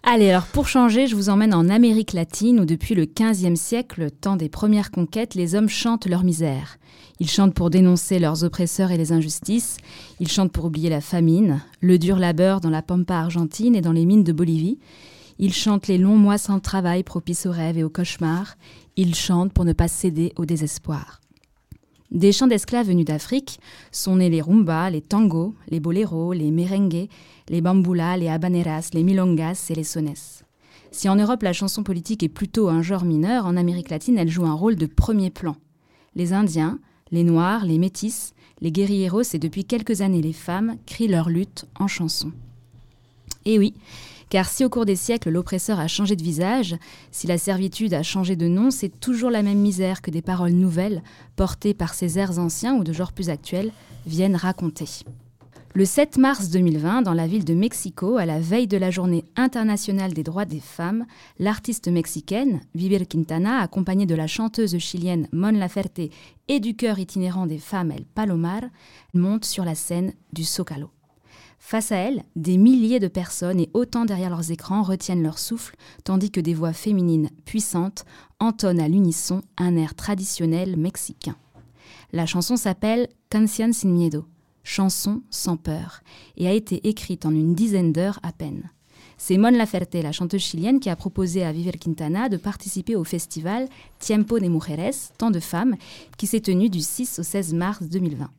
Allez, alors pour changer, je vous emmène en Amérique latine où depuis le XVe siècle, temps des premières conquêtes, les hommes chantent leur misère. Ils chantent pour dénoncer leurs oppresseurs et les injustices. Ils chantent pour oublier la famine, le dur labeur dans la pampa argentine et dans les mines de Bolivie. Ils chantent les longs mois sans travail propices aux rêves et aux cauchemars. Ils chantent pour ne pas céder au désespoir. Des chants d'esclaves venus d'Afrique sont nés les rumbas, les tangos, les boléros, les merengues, les bamboulas, les habaneras, les milongas et les sones. Si en Europe la chanson politique est plutôt un genre mineur, en Amérique latine elle joue un rôle de premier plan. Les Indiens, les Noirs, les Métis, les guerrilleros et depuis quelques années les femmes crient leur lutte en chanson. Et oui, car si au cours des siècles l'oppresseur a changé de visage, si la servitude a changé de nom, c'est toujours la même misère que des paroles nouvelles, portées par ces airs anciens ou de genre plus actuel, viennent raconter. Le 7 mars 2020, dans la ville de Mexico, à la veille de la journée internationale des droits des femmes, l'artiste mexicaine, Vivir Quintana, accompagnée de la chanteuse chilienne Mon Laferte et du chœur itinérant des femmes El Palomar, monte sur la scène du Zócalo. Face à elle, des milliers de personnes et autant derrière leurs écrans retiennent leur souffle, tandis que des voix féminines puissantes entonnent à l'unisson un air traditionnel mexicain. La chanson s'appelle Canción sin miedo, chanson sans peur, et a été écrite en une dizaine d'heures à peine. C'est Mon Laferte, la chanteuse chilienne, qui a proposé à Viver Quintana de participer au festival Tiempo de Mujeres, Temps de femmes, qui s'est tenu du 6 au 16 mars 2020.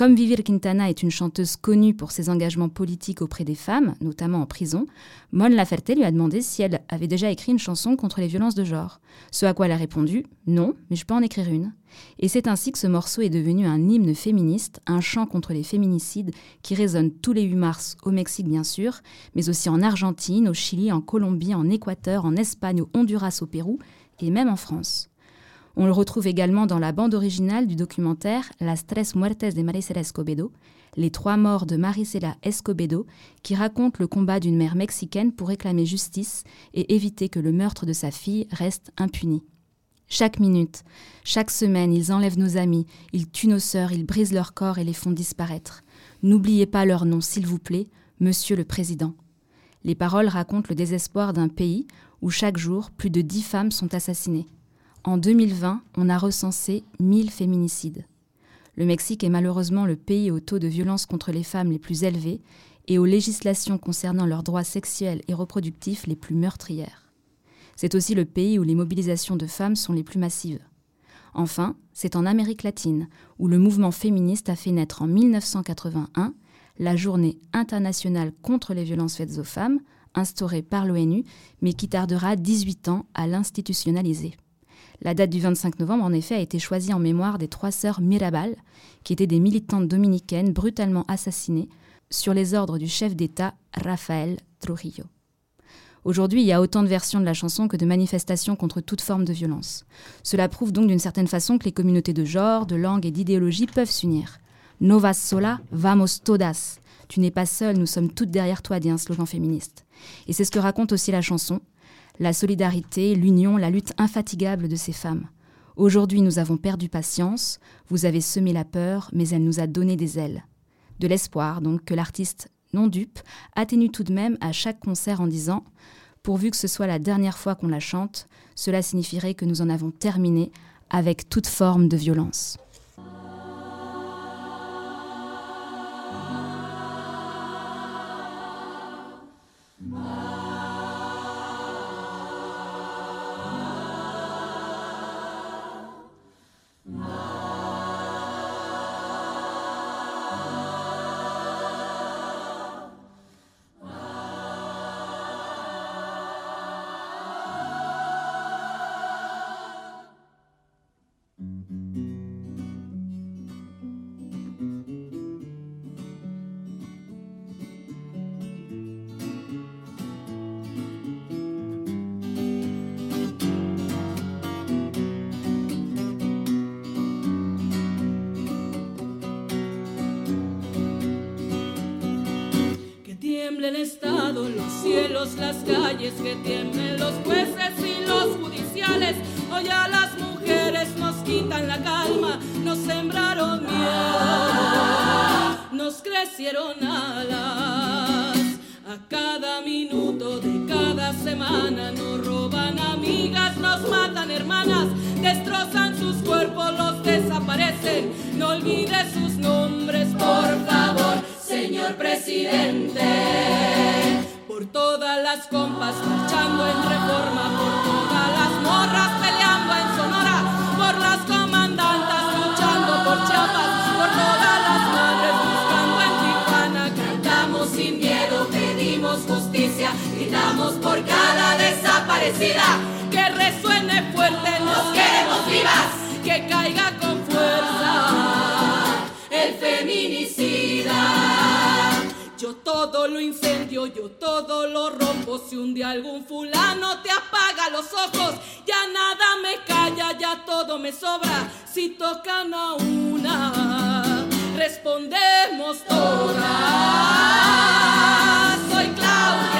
Comme Vivir Quintana est une chanteuse connue pour ses engagements politiques auprès des femmes, notamment en prison, Mon Laferte lui a demandé si elle avait déjà écrit une chanson contre les violences de genre. Ce à quoi elle a répondu Non, mais je peux en écrire une. Et c'est ainsi que ce morceau est devenu un hymne féministe, un chant contre les féminicides qui résonne tous les 8 mars au Mexique bien sûr, mais aussi en Argentine, au Chili, en Colombie, en Équateur, en Espagne, au Honduras, au Pérou et même en France. On le retrouve également dans la bande originale du documentaire Las Tres Muertes de Maricela Escobedo, Les Trois Morts de Maricela Escobedo, qui raconte le combat d'une mère mexicaine pour réclamer justice et éviter que le meurtre de sa fille reste impuni. Chaque minute, chaque semaine, ils enlèvent nos amis, ils tuent nos sœurs, ils brisent leur corps et les font disparaître. N'oubliez pas leur nom, s'il vous plaît, Monsieur le Président. Les paroles racontent le désespoir d'un pays où chaque jour, plus de dix femmes sont assassinées. En 2020, on a recensé 1000 féminicides. Le Mexique est malheureusement le pays au taux de violence contre les femmes les plus élevés et aux législations concernant leurs droits sexuels et reproductifs les plus meurtrières. C'est aussi le pays où les mobilisations de femmes sont les plus massives. Enfin, c'est en Amérique latine où le mouvement féministe a fait naître en 1981 la journée internationale contre les violences faites aux femmes, instaurée par l'ONU, mais qui tardera 18 ans à l'institutionnaliser. La date du 25 novembre, en effet, a été choisie en mémoire des trois sœurs Mirabal, qui étaient des militantes dominicaines brutalement assassinées sur les ordres du chef d'État Rafael Trujillo. Aujourd'hui, il y a autant de versions de la chanson que de manifestations contre toute forme de violence. Cela prouve donc d'une certaine façon que les communautés de genre, de langue et d'idéologie peuvent s'unir. No vas sola, vamos todas. Tu n'es pas seule, nous sommes toutes derrière toi, dit un slogan féministe. Et c'est ce que raconte aussi la chanson, la solidarité, l'union, la lutte infatigable de ces femmes. Aujourd'hui, nous avons perdu patience, vous avez semé la peur, mais elle nous a donné des ailes. De l'espoir, donc, que l'artiste, non dupe, atténue tout de même à chaque concert en disant Pourvu que ce soit la dernière fois qu'on la chante, cela signifierait que nous en avons terminé avec toute forme de violence. Si tocan a una, respondemos todas. Soy Claudia,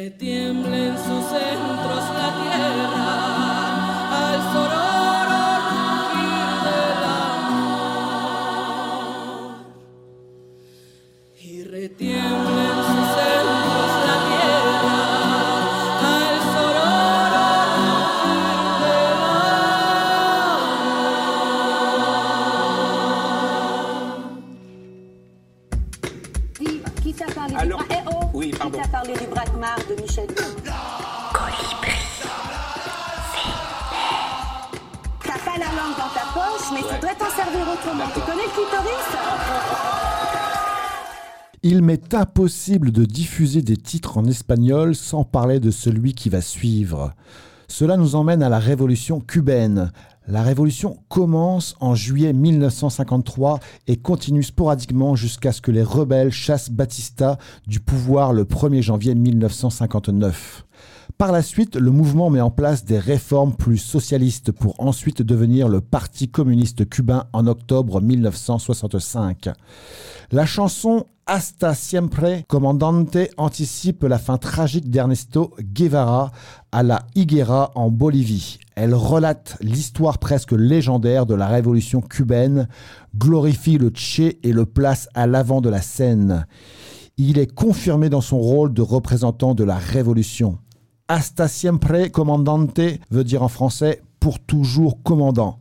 Y retiemble en sus centros la tierra Il m'est impossible de diffuser des titres en espagnol sans parler de celui qui va suivre. Cela nous emmène à la révolution cubaine. La révolution commence en juillet 1953 et continue sporadiquement jusqu'à ce que les rebelles chassent Batista du pouvoir le 1er janvier 1959. Par la suite, le mouvement met en place des réformes plus socialistes pour ensuite devenir le Parti communiste cubain en octobre 1965. La chanson Hasta Siempre Comandante anticipe la fin tragique d'Ernesto Guevara à la Higuera en Bolivie. Elle relate l'histoire presque légendaire de la révolution cubaine, glorifie le Che et le place à l'avant de la scène. Il est confirmé dans son rôle de représentant de la révolution. Hasta siempre comandante veut dire en français pour toujours commandant.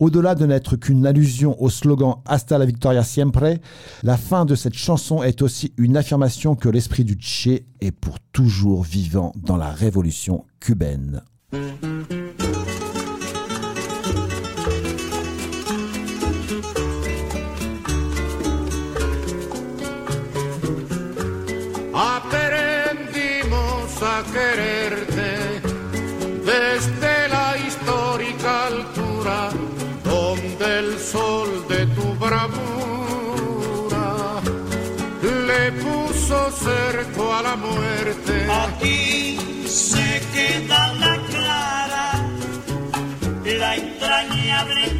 Au-delà de n'être qu'une allusion au slogan Hasta la victoria siempre, la fin de cette chanson est aussi une affirmation que l'esprit du Che est pour toujours vivant dans la révolution cubaine. Muerte. Aquí se queda la clara, la entrañable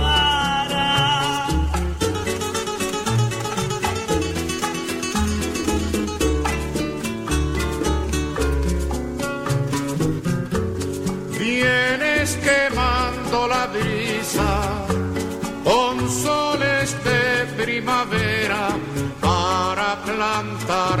about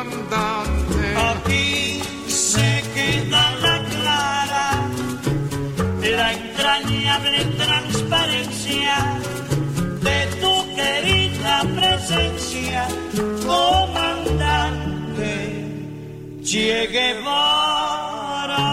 entrañable transparencia de tu querida presencia, comandante Che Guevara.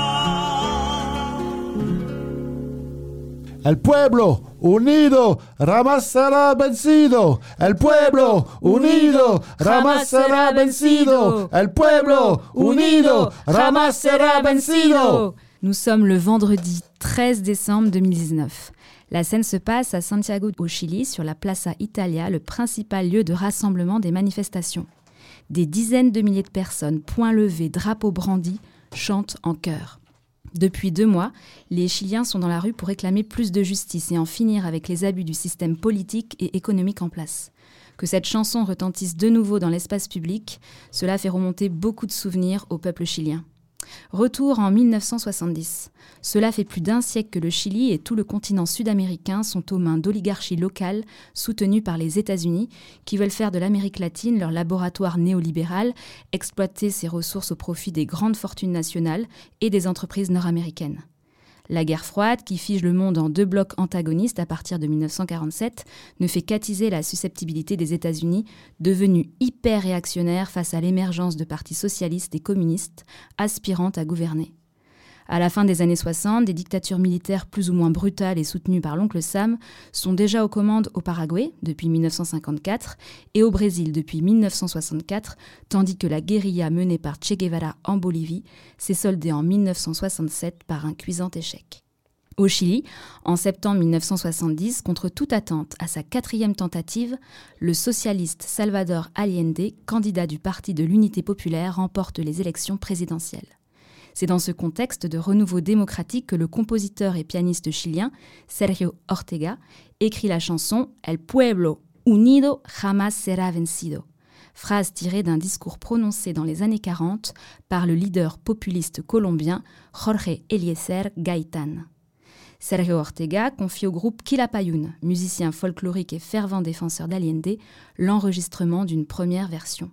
El pueblo unido jamás será vencido. El pueblo unido jamás será vencido. El pueblo unido jamás será vencido. Nous sommes le vendredi 13 décembre 2019. La scène se passe à Santiago au Chili, sur la Plaza Italia, le principal lieu de rassemblement des manifestations. Des dizaines de milliers de personnes, poings levés, drapeaux brandis, chantent en chœur. Depuis deux mois, les Chiliens sont dans la rue pour réclamer plus de justice et en finir avec les abus du système politique et économique en place. Que cette chanson retentisse de nouveau dans l'espace public, cela fait remonter beaucoup de souvenirs au peuple chilien. Retour en 1970. Cela fait plus d'un siècle que le Chili et tout le continent sud-américain sont aux mains d'oligarchies locales soutenues par les États-Unis qui veulent faire de l'Amérique latine leur laboratoire néolibéral, exploiter ses ressources au profit des grandes fortunes nationales et des entreprises nord-américaines. La guerre froide, qui fige le monde en deux blocs antagonistes à partir de 1947, ne fait qu'attiser la susceptibilité des États-Unis, devenus hyper réactionnaires face à l'émergence de partis socialistes et communistes aspirant à gouverner. À la fin des années 60, des dictatures militaires plus ou moins brutales et soutenues par l'oncle Sam sont déjà aux commandes au Paraguay depuis 1954 et au Brésil depuis 1964, tandis que la guérilla menée par Che Guevara en Bolivie s'est soldée en 1967 par un cuisant échec. Au Chili, en septembre 1970, contre toute attente à sa quatrième tentative, le socialiste Salvador Allende, candidat du Parti de l'Unité populaire, remporte les élections présidentielles. C'est dans ce contexte de renouveau démocratique que le compositeur et pianiste chilien Sergio Ortega écrit la chanson El pueblo unido jamás será vencido, phrase tirée d'un discours prononcé dans les années 40 par le leader populiste colombien Jorge Eliezer Gaitán. Sergio Ortega confie au groupe Quilapayún, musicien folklorique et fervent défenseur d'Allende, l'enregistrement d'une première version.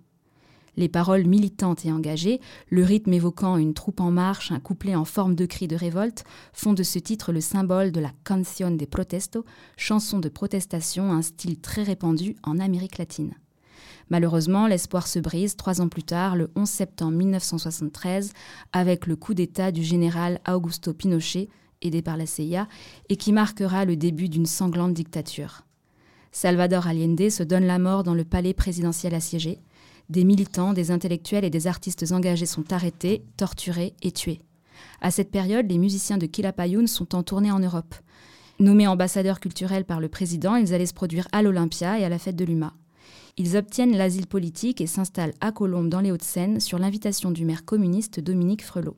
Les paroles militantes et engagées, le rythme évoquant une troupe en marche, un couplet en forme de cri de révolte, font de ce titre le symbole de la canción de protesto, chanson de protestation, un style très répandu en Amérique latine. Malheureusement, l'espoir se brise trois ans plus tard, le 11 septembre 1973, avec le coup d'État du général Augusto Pinochet, aidé par la CIA, et qui marquera le début d'une sanglante dictature. Salvador Allende se donne la mort dans le palais présidentiel assiégé. Des militants, des intellectuels et des artistes engagés sont arrêtés, torturés et tués. À cette période, les musiciens de Quilapayún sont en tournée en Europe. Nommés ambassadeurs culturels par le président, ils allaient se produire à l'Olympia et à la fête de l'UMA. Ils obtiennent l'asile politique et s'installent à Colombes dans les Hauts-de-Seine sur l'invitation du maire communiste Dominique Frelot.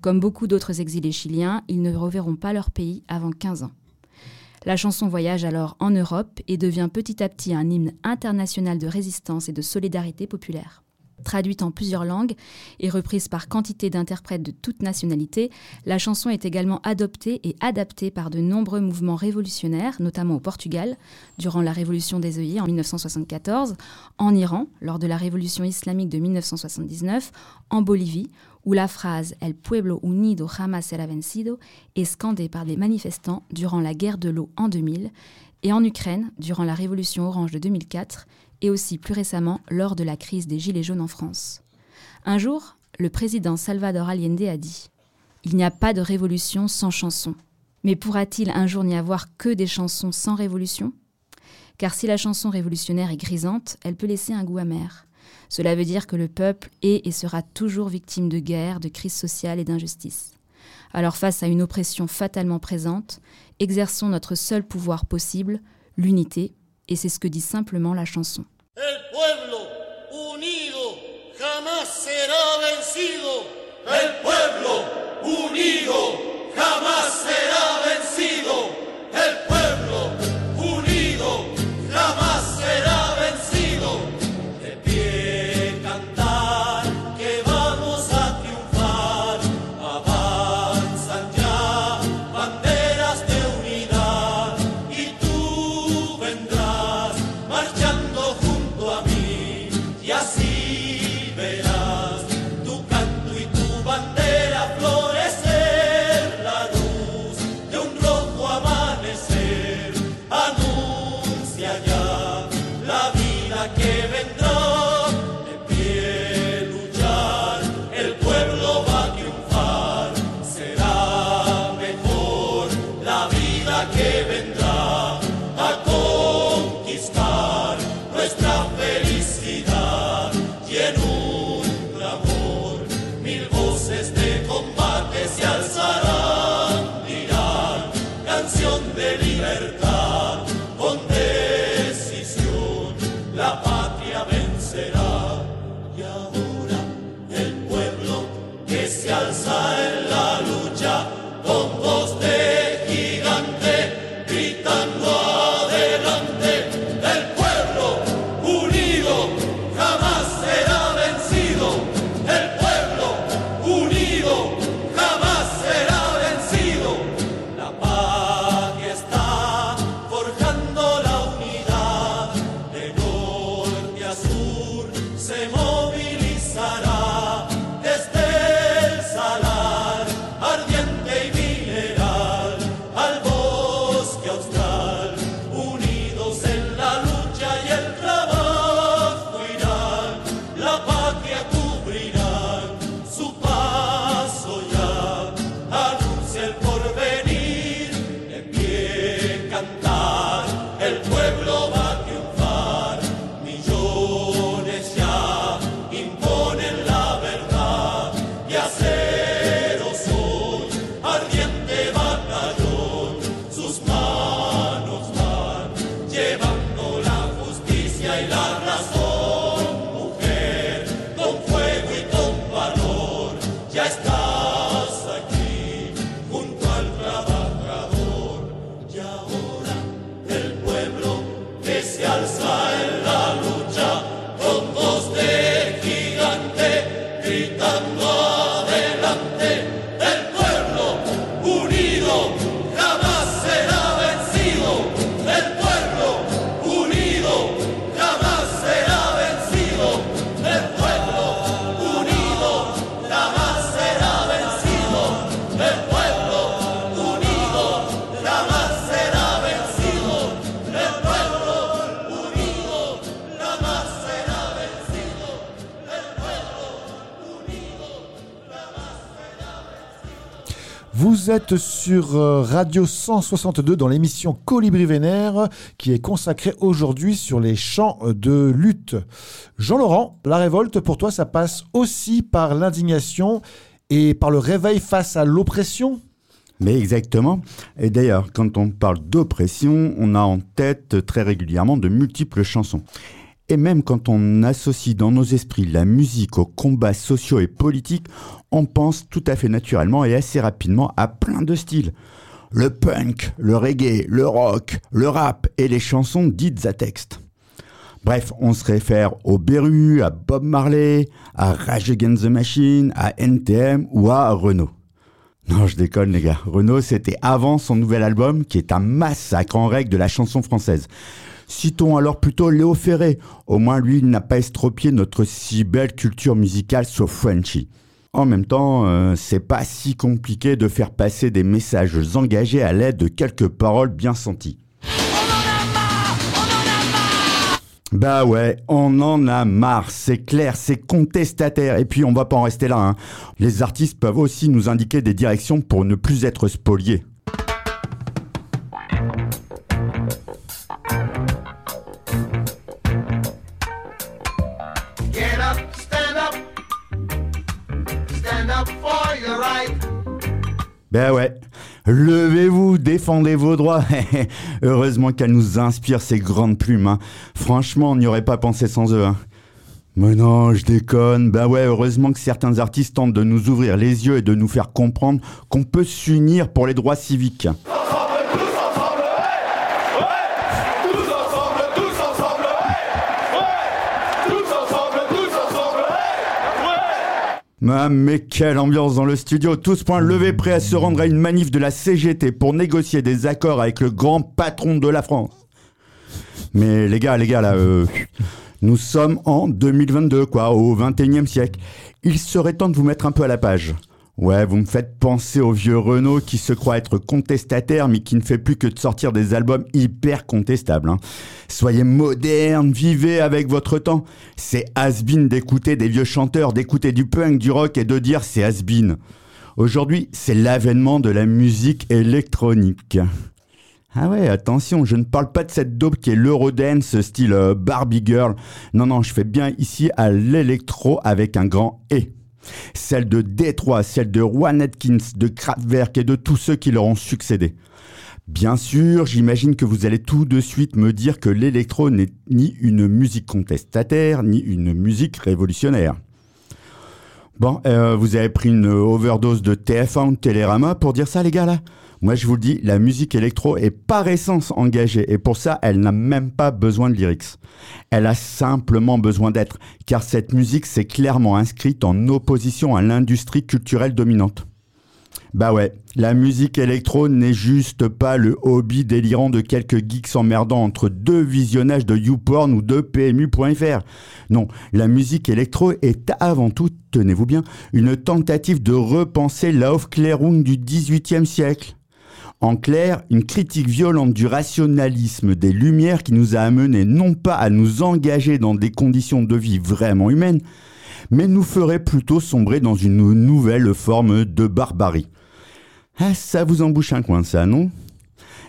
Comme beaucoup d'autres exilés chiliens, ils ne reverront pas leur pays avant 15 ans. La chanson voyage alors en Europe et devient petit à petit un hymne international de résistance et de solidarité populaire. Traduite en plusieurs langues et reprise par quantité d'interprètes de toutes nationalités, la chanson est également adoptée et adaptée par de nombreux mouvements révolutionnaires, notamment au Portugal, durant la révolution des œillets en 1974, en Iran, lors de la révolution islamique de 1979, en Bolivie, où la phrase El pueblo unido jamás será vencido est scandée par des manifestants durant la guerre de l'eau en 2000, et en Ukraine, durant la révolution orange de 2004, et aussi plus récemment lors de la crise des Gilets jaunes en France. Un jour, le président Salvador Allende a dit Il n'y a pas de révolution sans chanson. Mais pourra-t-il un jour n'y avoir que des chansons sans révolution? Car si la chanson révolutionnaire est grisante, elle peut laisser un goût amer. Cela veut dire que le peuple est et sera toujours victime de guerre, de crise sociale et d'injustice. Alors face à une oppression fatalement présente, exerçons notre seul pouvoir possible, l'unité, et c'est ce que dit simplement la chanson. El pueblo unido jamás será vencido. El pueblo unido jamás será vencido. Sur euh, Radio 162 dans l'émission Colibri Vénère qui est consacrée aujourd'hui sur les champs de lutte. Jean-Laurent, la révolte pour toi ça passe aussi par l'indignation et par le réveil face à l'oppression? Mais exactement. Et d'ailleurs, quand on parle d'oppression, on a en tête très régulièrement de multiples chansons. Et même quand on associe dans nos esprits la musique aux combats sociaux et politiques, on pense tout à fait naturellement et assez rapidement à plein de styles. Le punk, le reggae, le rock, le rap et les chansons dites à texte. Bref, on se réfère au Beru, à Bob Marley, à Rage Against the Machine, à NTM ou à Renault. Non, je déconne les gars. Renault, c'était avant son nouvel album qui est un massacre en règle de la chanson française. Citons alors plutôt Léo Ferré. Au moins lui, n'a pas estropié notre si belle culture musicale so Frenchy. En même temps, euh, c'est pas si compliqué de faire passer des messages engagés à l'aide de quelques paroles bien senties. Bah ouais, on en a marre, c'est clair, c'est contestataire. Et puis on va pas en rester là. hein. Les artistes peuvent aussi nous indiquer des directions pour ne plus être spoliés. Ben ouais, levez-vous, défendez vos droits. Heureusement qu'elle nous inspire ces grandes plumes. hein. Franchement, on n'y aurait pas pensé sans eux. hein. Mais non, je déconne. Bah ouais, heureusement que certains artistes tentent de nous ouvrir les yeux et de nous faire comprendre qu'on peut s'unir pour les droits civiques. Ah, mais quelle ambiance dans le studio, tous points levés prêts à se rendre à une manif de la CGT pour négocier des accords avec le grand patron de la France. Mais les gars, les gars, là, euh, nous sommes en 2022, quoi, au 21e siècle. Il serait temps de vous mettre un peu à la page. Ouais, vous me faites penser au vieux Renault qui se croit être contestataire mais qui ne fait plus que de sortir des albums hyper contestables. Hein. Soyez moderne, vivez avec votre temps. C'est has d'écouter des vieux chanteurs, d'écouter du punk, du rock et de dire c'est has Aujourd'hui, c'est l'avènement de la musique électronique. Ah ouais, attention, je ne parle pas de cette dope qui est l'Eurodance style euh, Barbie Girl. Non, non, je fais bien ici à l'électro avec un grand E celle de Détroit, celle de Juan Atkins, de Kraftwerk et de tous ceux qui leur ont succédé. Bien sûr, j'imagine que vous allez tout de suite me dire que l'électro n'est ni une musique contestataire, ni une musique révolutionnaire. Bon, euh, vous avez pris une overdose de TF1 ou Télérama pour dire ça, les gars, là? Moi, je vous le dis, la musique électro est par essence engagée, et pour ça, elle n'a même pas besoin de lyrics. Elle a simplement besoin d'être, car cette musique s'est clairement inscrite en opposition à l'industrie culturelle dominante. Bah ouais, la musique électro n'est juste pas le hobby délirant de quelques geeks emmerdants entre deux visionnages de YouPorn ou de PMU.fr. Non, la musique électro est avant tout, tenez-vous bien, une tentative de repenser l'Aufklärung du XVIIIe siècle. En clair, une critique violente du rationalisme des Lumières qui nous a amenés non pas à nous engager dans des conditions de vie vraiment humaines, mais nous ferait plutôt sombrer dans une nouvelle forme de barbarie. Ah, ça vous embouche un coin, ça, non?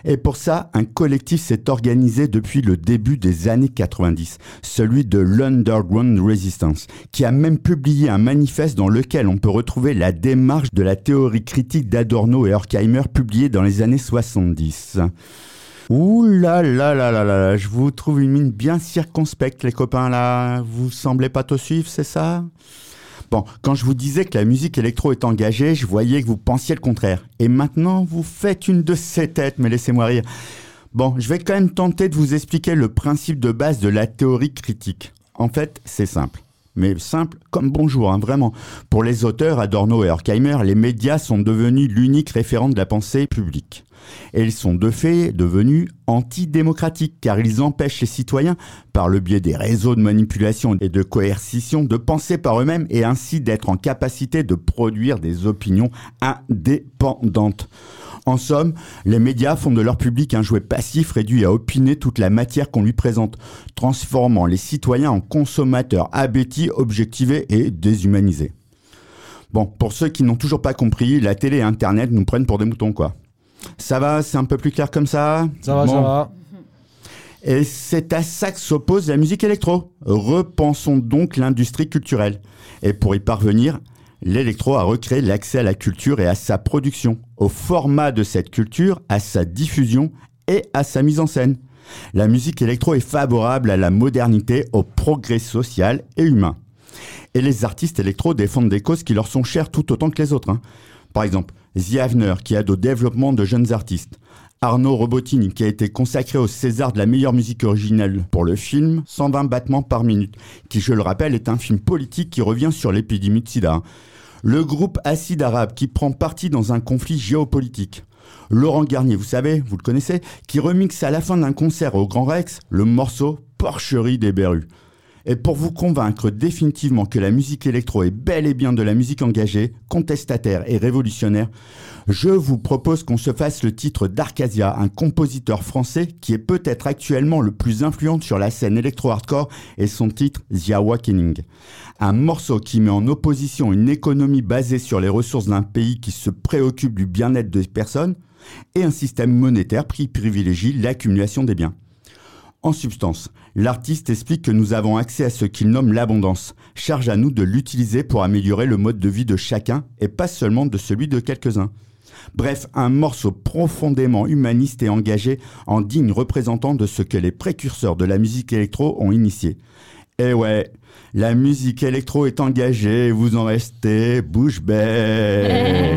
Et pour ça, un collectif s'est organisé depuis le début des années 90, celui de l'Underground Resistance, qui a même publié un manifeste dans lequel on peut retrouver la démarche de la théorie critique d'Adorno et Horkheimer publiée dans les années 70. Ouh là là là là là, je vous trouve une mine bien circonspecte les copains là, vous semblez pas te suivre, c'est ça? Bon, quand je vous disais que la musique électro est engagée, je voyais que vous pensiez le contraire. Et maintenant, vous faites une de ces têtes, mais laissez-moi rire. Bon, je vais quand même tenter de vous expliquer le principe de base de la théorie critique. En fait, c'est simple. Mais simple comme bonjour, hein, vraiment. Pour les auteurs, Adorno et Horkheimer, les médias sont devenus l'unique référent de la pensée publique. Et ils sont de fait devenus antidémocratiques car ils empêchent les citoyens, par le biais des réseaux de manipulation et de coercition, de penser par eux-mêmes et ainsi d'être en capacité de produire des opinions indépendantes. En somme, les médias font de leur public un jouet passif réduit à opiner toute la matière qu'on lui présente, transformant les citoyens en consommateurs abétis, objectivés et déshumanisés. Bon, pour ceux qui n'ont toujours pas compris, la télé et Internet nous prennent pour des moutons, quoi. Ça va, c'est un peu plus clair comme ça? Ça va, ça va. Et c'est à ça que s'oppose la musique électro. Repensons donc l'industrie culturelle. Et pour y parvenir, l'électro a recréé l'accès à la culture et à sa production, au format de cette culture, à sa diffusion et à sa mise en scène. La musique électro est favorable à la modernité, au progrès social et humain. Et les artistes électro défendent des causes qui leur sont chères tout autant que les autres. hein. Par exemple, Ziavner, qui aide au développement de jeunes artistes. Arnaud Robotini, qui a été consacré au César de la meilleure musique originale pour le film 120 battements par minute, qui, je le rappelle, est un film politique qui revient sur l'épidémie de sida. Le groupe Acide Arabe, qui prend parti dans un conflit géopolitique. Laurent Garnier, vous savez, vous le connaissez, qui remixe à la fin d'un concert au Grand Rex le morceau Porcherie des Berrues. Et pour vous convaincre définitivement que la musique électro est bel et bien de la musique engagée, contestataire et révolutionnaire, je vous propose qu'on se fasse le titre d'Arcasia, un compositeur français qui est peut-être actuellement le plus influent sur la scène électro-hardcore et son titre The Awakening. Un morceau qui met en opposition une économie basée sur les ressources d'un pays qui se préoccupe du bien-être des personnes et un système monétaire qui privilégie l'accumulation des biens. En substance, l'artiste explique que nous avons accès à ce qu'il nomme l'abondance. Charge à nous de l'utiliser pour améliorer le mode de vie de chacun et pas seulement de celui de quelques-uns. Bref, un morceau profondément humaniste et engagé en digne représentant de ce que les précurseurs de la musique électro ont initié. Et ouais, la musique électro est engagée, vous en restez bouche bée.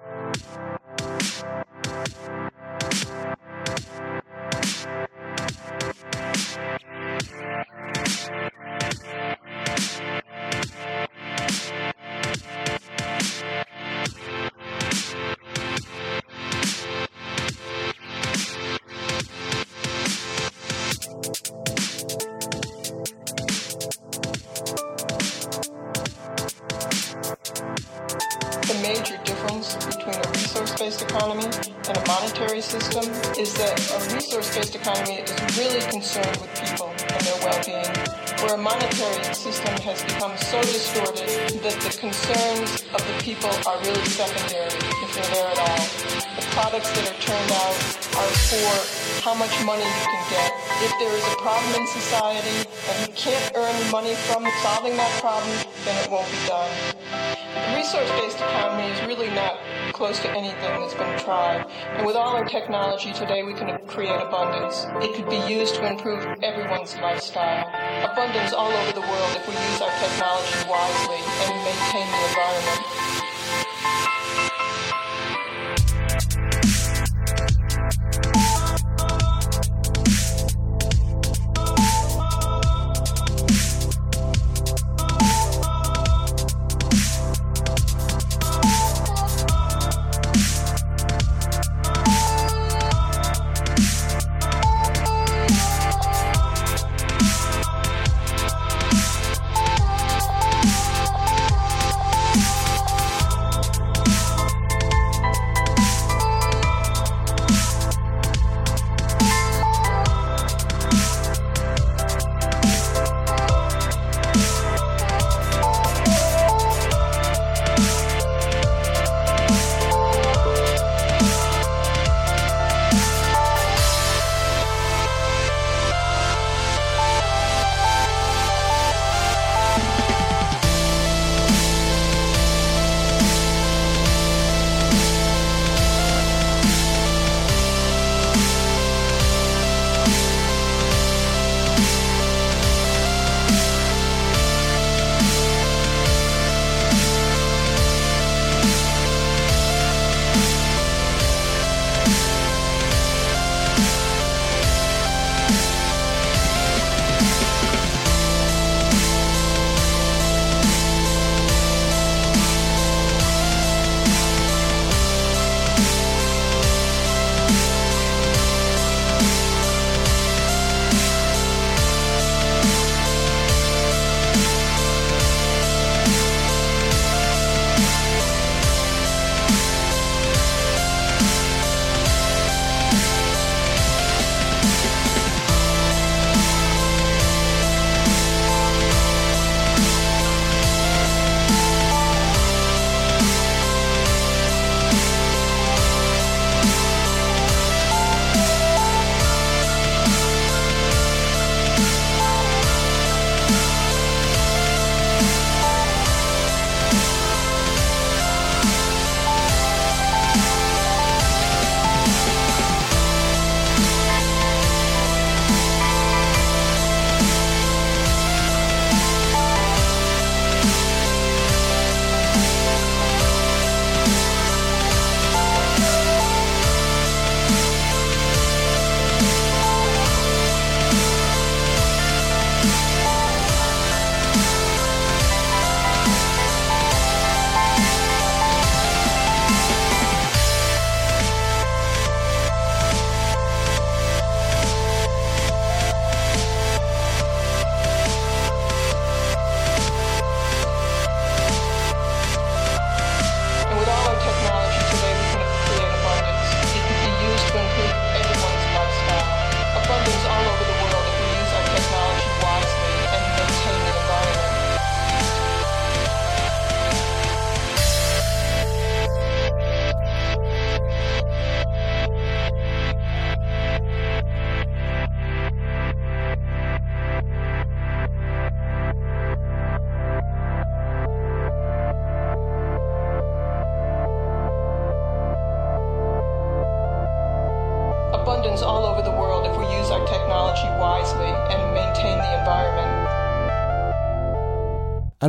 system is that a resource-based economy is really concerned with people and their well-being, where a monetary system has become so distorted that the concerns of the people are really secondary, if they're there at all. The products that are turned out are for how much money you can get. If there is a problem in society and you can't earn money from solving that problem, then it won't be done. The resource-based economy is really not close to anything that's been tried. And with all our technology today, we can create abundance. It could be used to improve everyone's lifestyle. Abundance all over the world if we use our technology wisely and maintain the environment.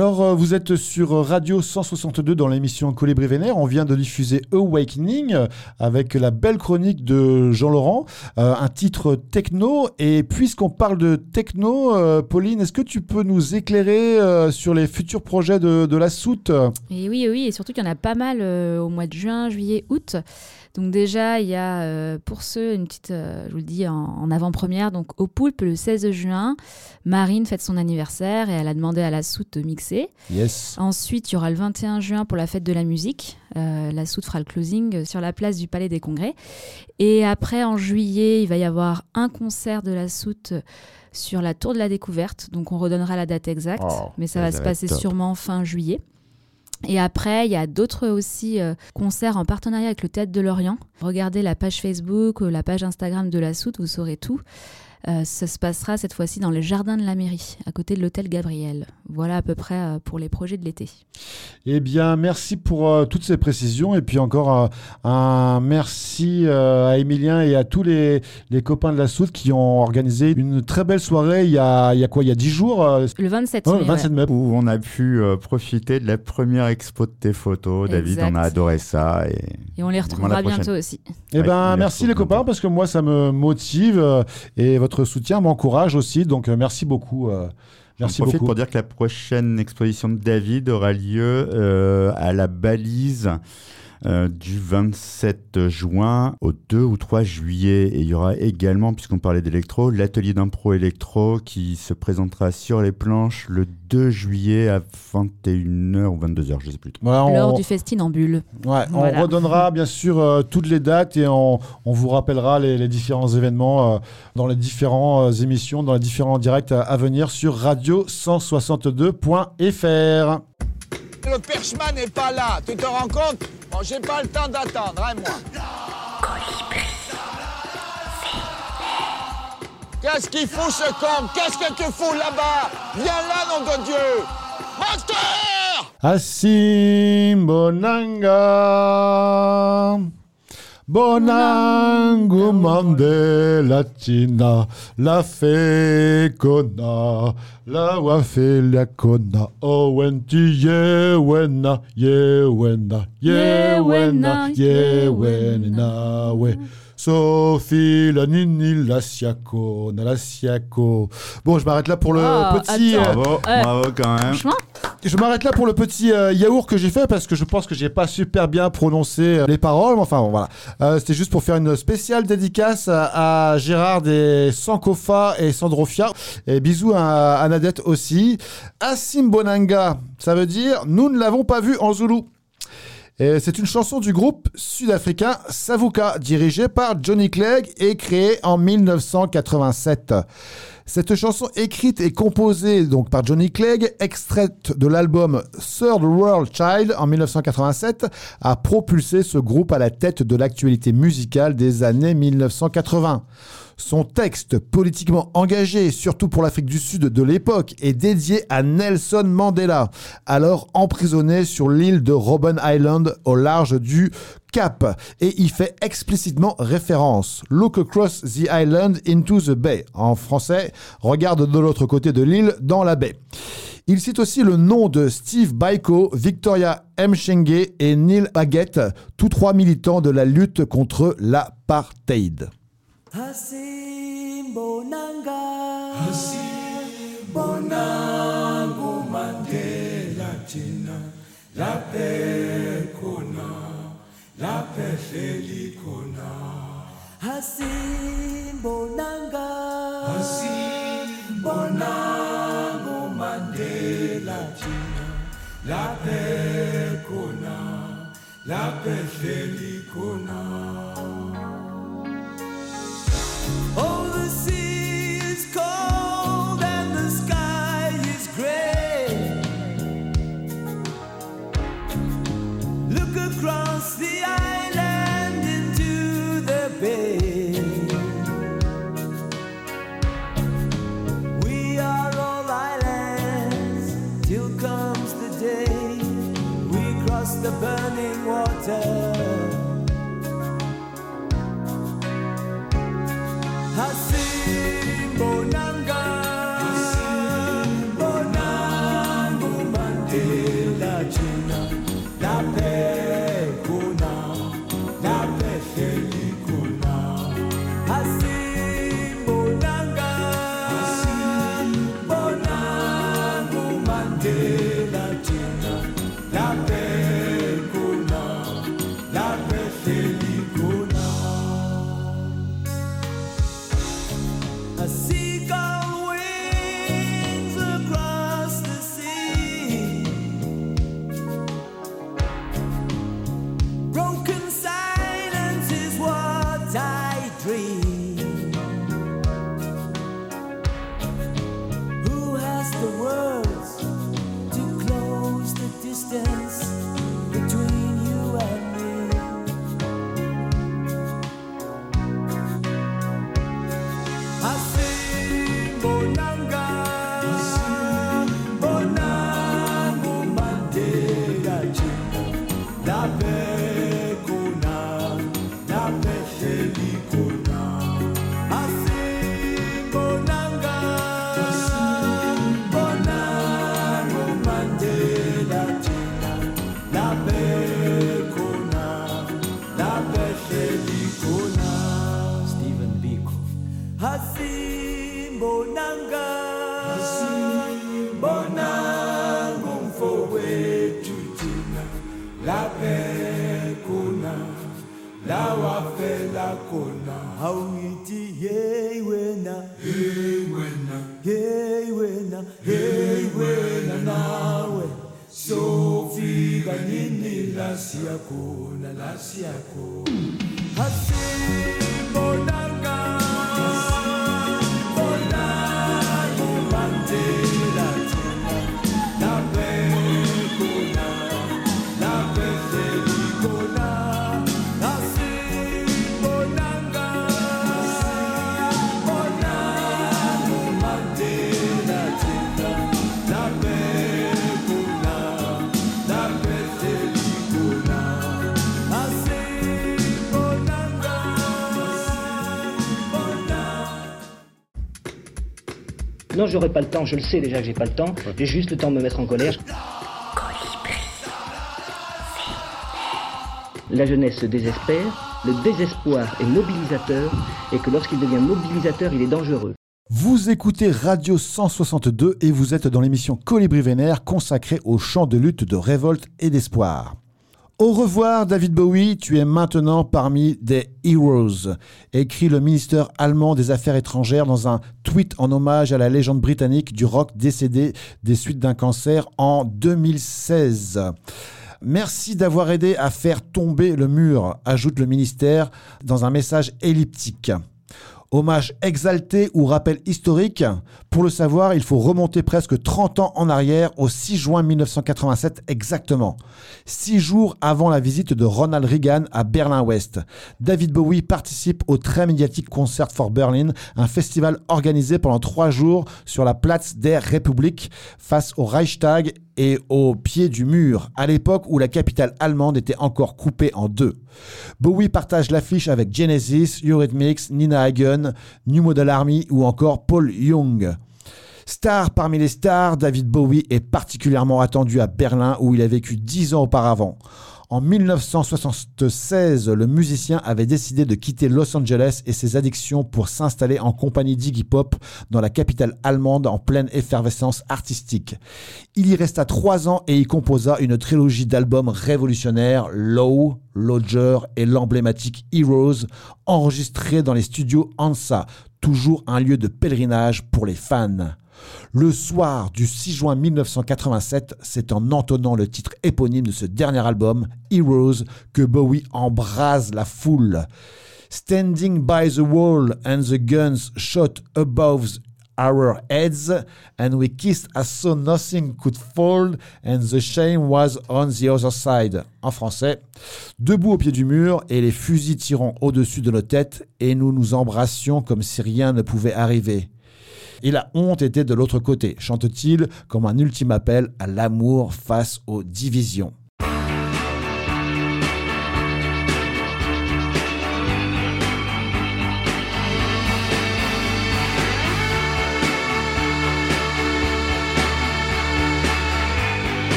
Alors, euh, vous êtes sur Radio 162 dans l'émission Colibri Vénère. On vient de diffuser Awakening avec la belle chronique de Jean-Laurent, euh, un titre techno. Et puisqu'on parle de techno, euh, Pauline, est-ce que tu peux nous éclairer sur les futurs projets de, la soute? Et oui, oui, et surtout qu'il y en a pas mal au mois de juin, juillet, août. Donc déjà, il y a euh, pour ceux une petite, euh, je vous le dis, en, en avant-première, donc au Poulpe le 16 juin, Marine fête son anniversaire et elle a demandé à la soute de mixer. Yes. Ensuite, il y aura le 21 juin pour la fête de la musique. Euh, la soute fera le closing sur la place du Palais des Congrès. Et après, en juillet, il va y avoir un concert de la soute sur la Tour de la Découverte. Donc on redonnera la date exacte, Oh, mais ça va se passer sûrement fin juillet. Et après, il y a d'autres aussi euh, concerts en partenariat avec le Théâtre de Lorient. Regardez la page Facebook, la page Instagram de la Soute, vous saurez tout. Euh, ça se passera cette fois-ci dans les jardins de la mairie, à côté de l'hôtel Gabriel. Voilà à peu près euh, pour les projets de l'été. Eh bien, merci pour euh, toutes ces précisions. Et puis encore euh, un merci euh, à Emilien et à tous les, les copains de la soute qui ont organisé une très belle soirée il y a, il y a quoi? Il y a 10 jours euh, Le 27 Ouais, mai. le 27 mai. Où on a pu euh, profiter de la première expo de tes photos. David, on a adoré ça. Et, Et on les retrouvera bientôt aussi. Eh Ouais, ben, les merci les copains parce que moi ça me motive euh, et votre soutien m'encourage aussi. Donc euh, merci beaucoup. euh, merci profite beaucoup. pour dire que la prochaine exposition de David aura lieu euh, à la balise euh, du 27 juin au 2 ou 3 juillet. Et il y aura également, puisqu'on parlait d'électro, l'atelier d'impro électro qui se présentera sur les planches le 2 juillet à 21h ou 22h, je ne sais plus. trop. Voilà, on- Lors du festinambule. Ouais, Voilà. On redonnera bien sûr euh, toutes les dates et on, on vous rappellera les, les différents événements euh, dans les différentes euh, émissions, dans les différents directs à, à venir sur radio162.fr. Le perchman n'est pas là, tu te rends compte? Bon, j'ai pas le temps d'attendre, hein, moi. Qu'est-ce qu'il fout ce con? Qu'est-ce que tu fous là-bas? Viens là, nom de Dieu. Moteur! Assim bonanga Bonangum de la China, la fecona, la wafelia cona, owenti yewena, yewena, yewena, yewena, we. Sophie la nini la siako na la siako. Bon, je m'arrête là pour le Ah, petit. euh, Bravo, bravo quand même. Franchement, je m'arrête là pour le petit euh, yaourt que j'ai fait parce que je pense que j'ai pas super bien prononcé euh, les paroles. Enfin bon, voilà. Euh, C'était juste pour faire une spéciale dédicace à, à Gérard et Sankofa et Sandrofia. Et bisous à, à Nadette aussi. Assim Bonanga, ça veut dire nous ne l'avons pas vu en Zoulou. C'est une chanson du groupe sud-africain Savuka, dirigé par Johnny Clegg et créée en 1987. Cette chanson écrite et composée donc par Johnny Clegg, extraite de l'album Third World Child en 1987, a propulsé ce groupe à la tête de l'actualité musicale des années 1980. Son texte politiquement engagé, surtout pour l'Afrique du Sud de l'époque, est dédié à Nelson Mandela, alors emprisonné sur l'île de Robben Island au large du Cap, et y fait explicitement référence. Look across the island into the bay. En français, regarde de l'autre côté de l'île dans la baie. Il cite aussi le nom de Steve Biko, Victoria Mchenge et Neil Haggett, tous trois militants de la lutte contre l'apartheid. hasimbo nanga. Hasimbo nangu mandela la pekona, la khona. Hasimbo nanga. Hasimbo nangu mandela thina. Lapekhona lapehleli khona. myself. Non, j'aurai pas le temps, je le sais déjà que j'ai pas le temps. J'ai juste le temps de me mettre en colère. La jeunesse se désespère, le désespoir est mobilisateur, et que lorsqu'il devient mobilisateur, il est dangereux. Vous écoutez Radio 162 et vous êtes dans l'émission Colibri Vénère consacrée au chant de lutte, de révolte et d'espoir. Au revoir David Bowie, tu es maintenant parmi des heroes, écrit le ministère allemand des Affaires étrangères dans un tweet en hommage à la légende britannique du rock décédé des suites d'un cancer en 2016. Merci d'avoir aidé à faire tomber le mur, ajoute le ministère dans un message elliptique. Hommage exalté ou rappel historique Pour le savoir, il faut remonter presque 30 ans en arrière, au 6 juin 1987 exactement. Six jours avant la visite de Ronald Reagan à Berlin-Ouest. David Bowie participe au très médiatique Concert for Berlin, un festival organisé pendant trois jours sur la Platz der Republik face au Reichstag et au pied du mur, à l'époque où la capitale allemande était encore coupée en deux. Bowie partage l'affiche avec Genesis, Eurythmics, Nina Hagen, New Model Army ou encore Paul Young. Star parmi les stars, David Bowie est particulièrement attendu à Berlin où il a vécu dix ans auparavant. En 1976, le musicien avait décidé de quitter Los Angeles et ses addictions pour s'installer en compagnie d'Iggy Pop dans la capitale allemande en pleine effervescence artistique. Il y resta trois ans et y composa une trilogie d'albums révolutionnaires, Low, Lodger et l'emblématique Heroes, enregistrés dans les studios Ansa, toujours un lieu de pèlerinage pour les fans. Le soir du 6 juin 1987, c'est en entonnant le titre éponyme de ce dernier album, Heroes, que Bowie embrase la foule. Standing by the wall and the guns shot above our heads, and we kissed as so nothing could fall, and the shame was on the other side. En français, debout au pied du mur et les fusils tirant au-dessus de nos têtes, et nous nous embrassions comme si rien ne pouvait arriver. Et la honte était de l'autre côté, chante-t-il comme un ultime appel à l'amour face aux divisions.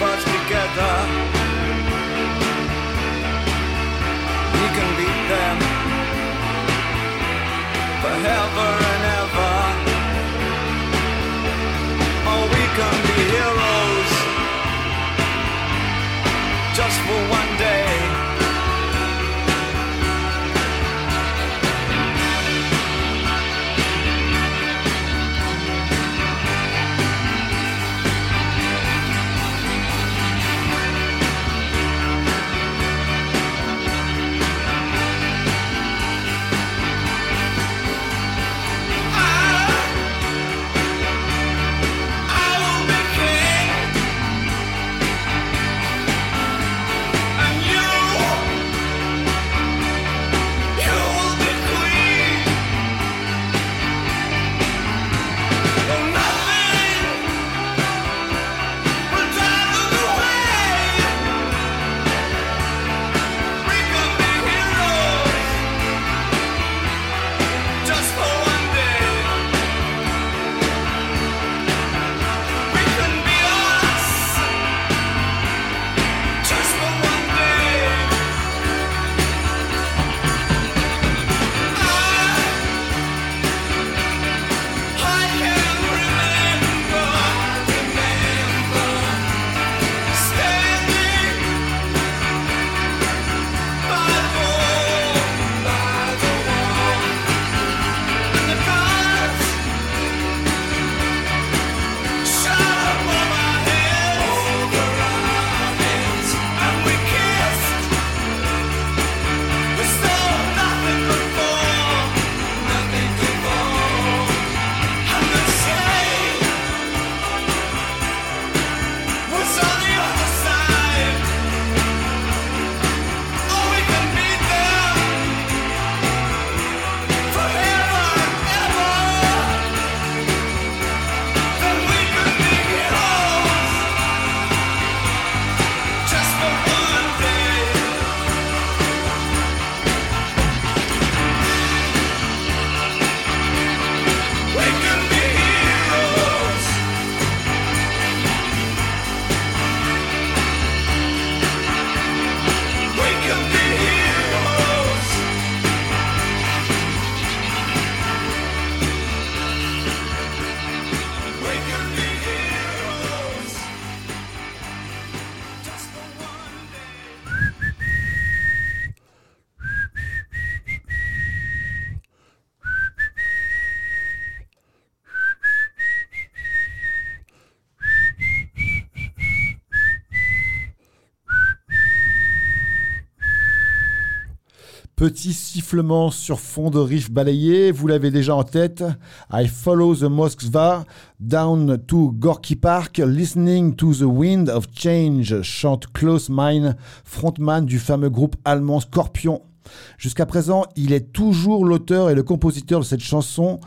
Us together. We can beat them forever and ever. Or we can be heroes just for one Petit sifflement sur fond de riff balayé, vous l'avez déjà en tête. I follow the Moskva down to Gorky Park, listening to the wind of change, chante Klaus Mein, frontman du fameux groupe allemand Scorpion. Jusqu'à présent, il est toujours l'auteur et le compositeur de cette chanson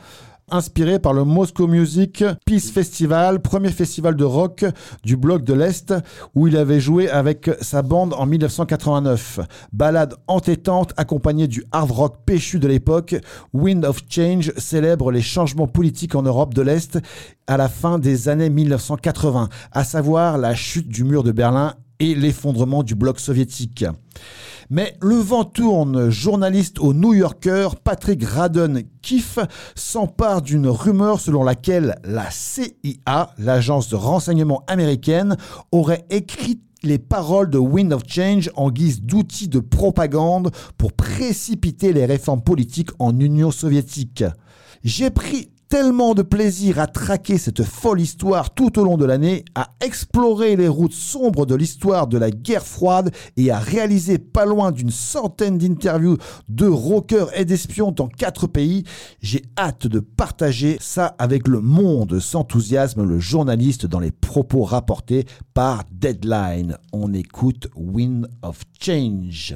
inspiré par le Moscow Music Peace Festival, premier festival de rock du bloc de l'Est, où il avait joué avec sa bande en 1989. Ballade entêtante accompagnée du hard rock péchu de l'époque, Wind of Change célèbre les changements politiques en Europe de l'Est à la fin des années 1980, à savoir la chute du mur de Berlin et l'effondrement du bloc soviétique. Mais le vent tourne. Journaliste au New Yorker, Patrick Radden Kiff s'empare d'une rumeur selon laquelle la CIA, l'agence de renseignement américaine, aurait écrit les paroles de Wind of Change en guise d'outil de propagande pour précipiter les réformes politiques en Union soviétique. J'ai pris tellement de plaisir à traquer cette folle histoire tout au long de l'année, à explorer les routes sombres de l'histoire de la guerre froide et à réaliser pas loin d'une centaine d'interviews de rockers et d'espions dans quatre pays. J'ai hâte de partager ça avec le monde, s'enthousiasme le journaliste dans les propos rapportés par Deadline. On écoute Wind of Change.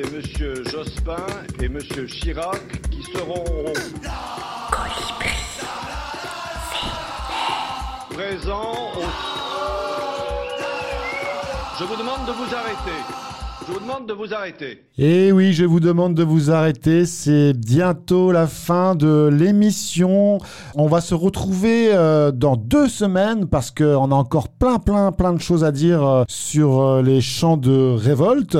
C'est Monsieur Jospin et Monsieur Chirac qui seront présents au... Je vous demande de vous arrêter. Je vous demande de vous arrêter. Et oui, je vous demande de vous arrêter. C'est bientôt la fin de l'émission. On va se retrouver euh, dans deux semaines parce qu'on a encore plein, plein, plein de choses à dire euh, sur euh, les chants de révolte.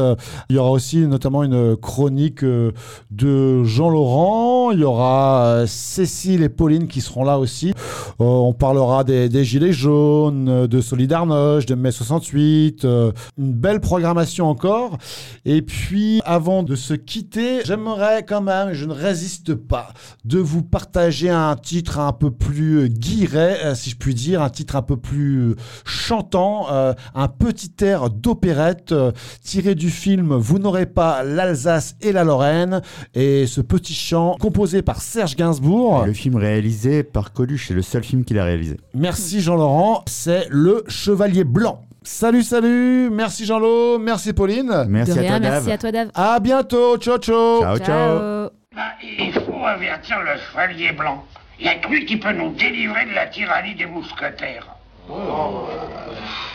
Il y aura aussi notamment une chronique de Jean Laurent. Il y aura Cécile et Pauline qui seront là aussi. On parlera des, des Gilets jaunes, de Solidarność, de mai 68. euh, une belle programmation encore. Et puis, avant de se quitter, j'aimerais quand même, je ne résiste pas, de vous partager un titre un peu plus guiré, euh, si je puis dire, un titre un peu plus chantant, euh, un petit air d'opérette euh, tiré du film Vous n'aurez pas l'Alsace et la Lorraine. Et ce petit chant composé par Serge Gainsbourg. Le film réalisé par Coluche, c'est le seul film qu'il a réalisé. Merci Jean-Laurent, c'est Le Chevalier Blanc. Salut, salut, merci Jean-Lo, merci Pauline. Merci De à rien, toi, Dave. merci à toi, Dave. À bientôt, ciao ciao. Ciao, ciao. Ciao. Bah, il faut avertir le chevalier blanc. Il n'y a que lui qui peut nous délivrer de la tyrannie des mousquetaires.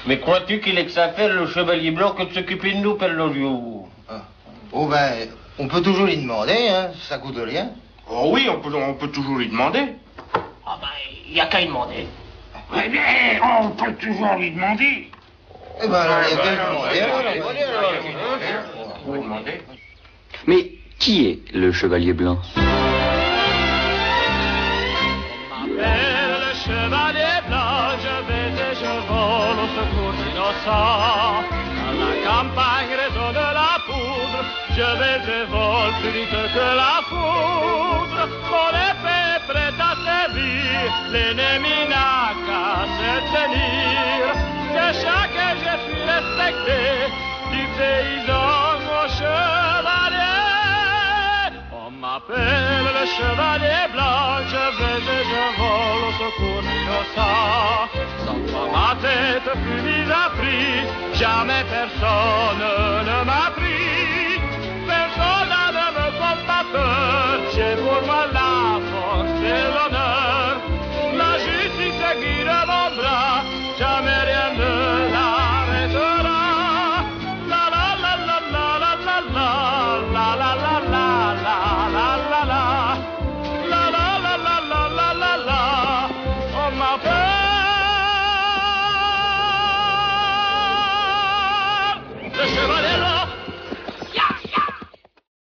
Mais crois-tu qu'il ait que ça à faire, le chevalier blanc, que de s'occuper de nous, Pellolio Oh ben, on peut toujours lui demander, hein, ça coûte rien. Oh oui, on peut, on peut toujours lui demander. Ah bah, il n'y a qu'à y demander. Eh bien, on peut toujours lui demander. Eh ben alors, il y a qu'à lui demander, alors. Mais qui est le chevalier blanc le chevalier blanc, je vais et je vole au secours d'innocents. Dans la campagne résonne la poudre, je vais et vole plus vite que la foudre. Mon épée prête à servir, l'ennemi n'a du paysan au chevalier. On m'appelle le chevalier blanc, je vais et je vole au secours innocent. Sans toi ma tête fut mise à prix, jamais personne ne m'a pris. Personne ne me peur, j'ai pour moi la force et l'honneur.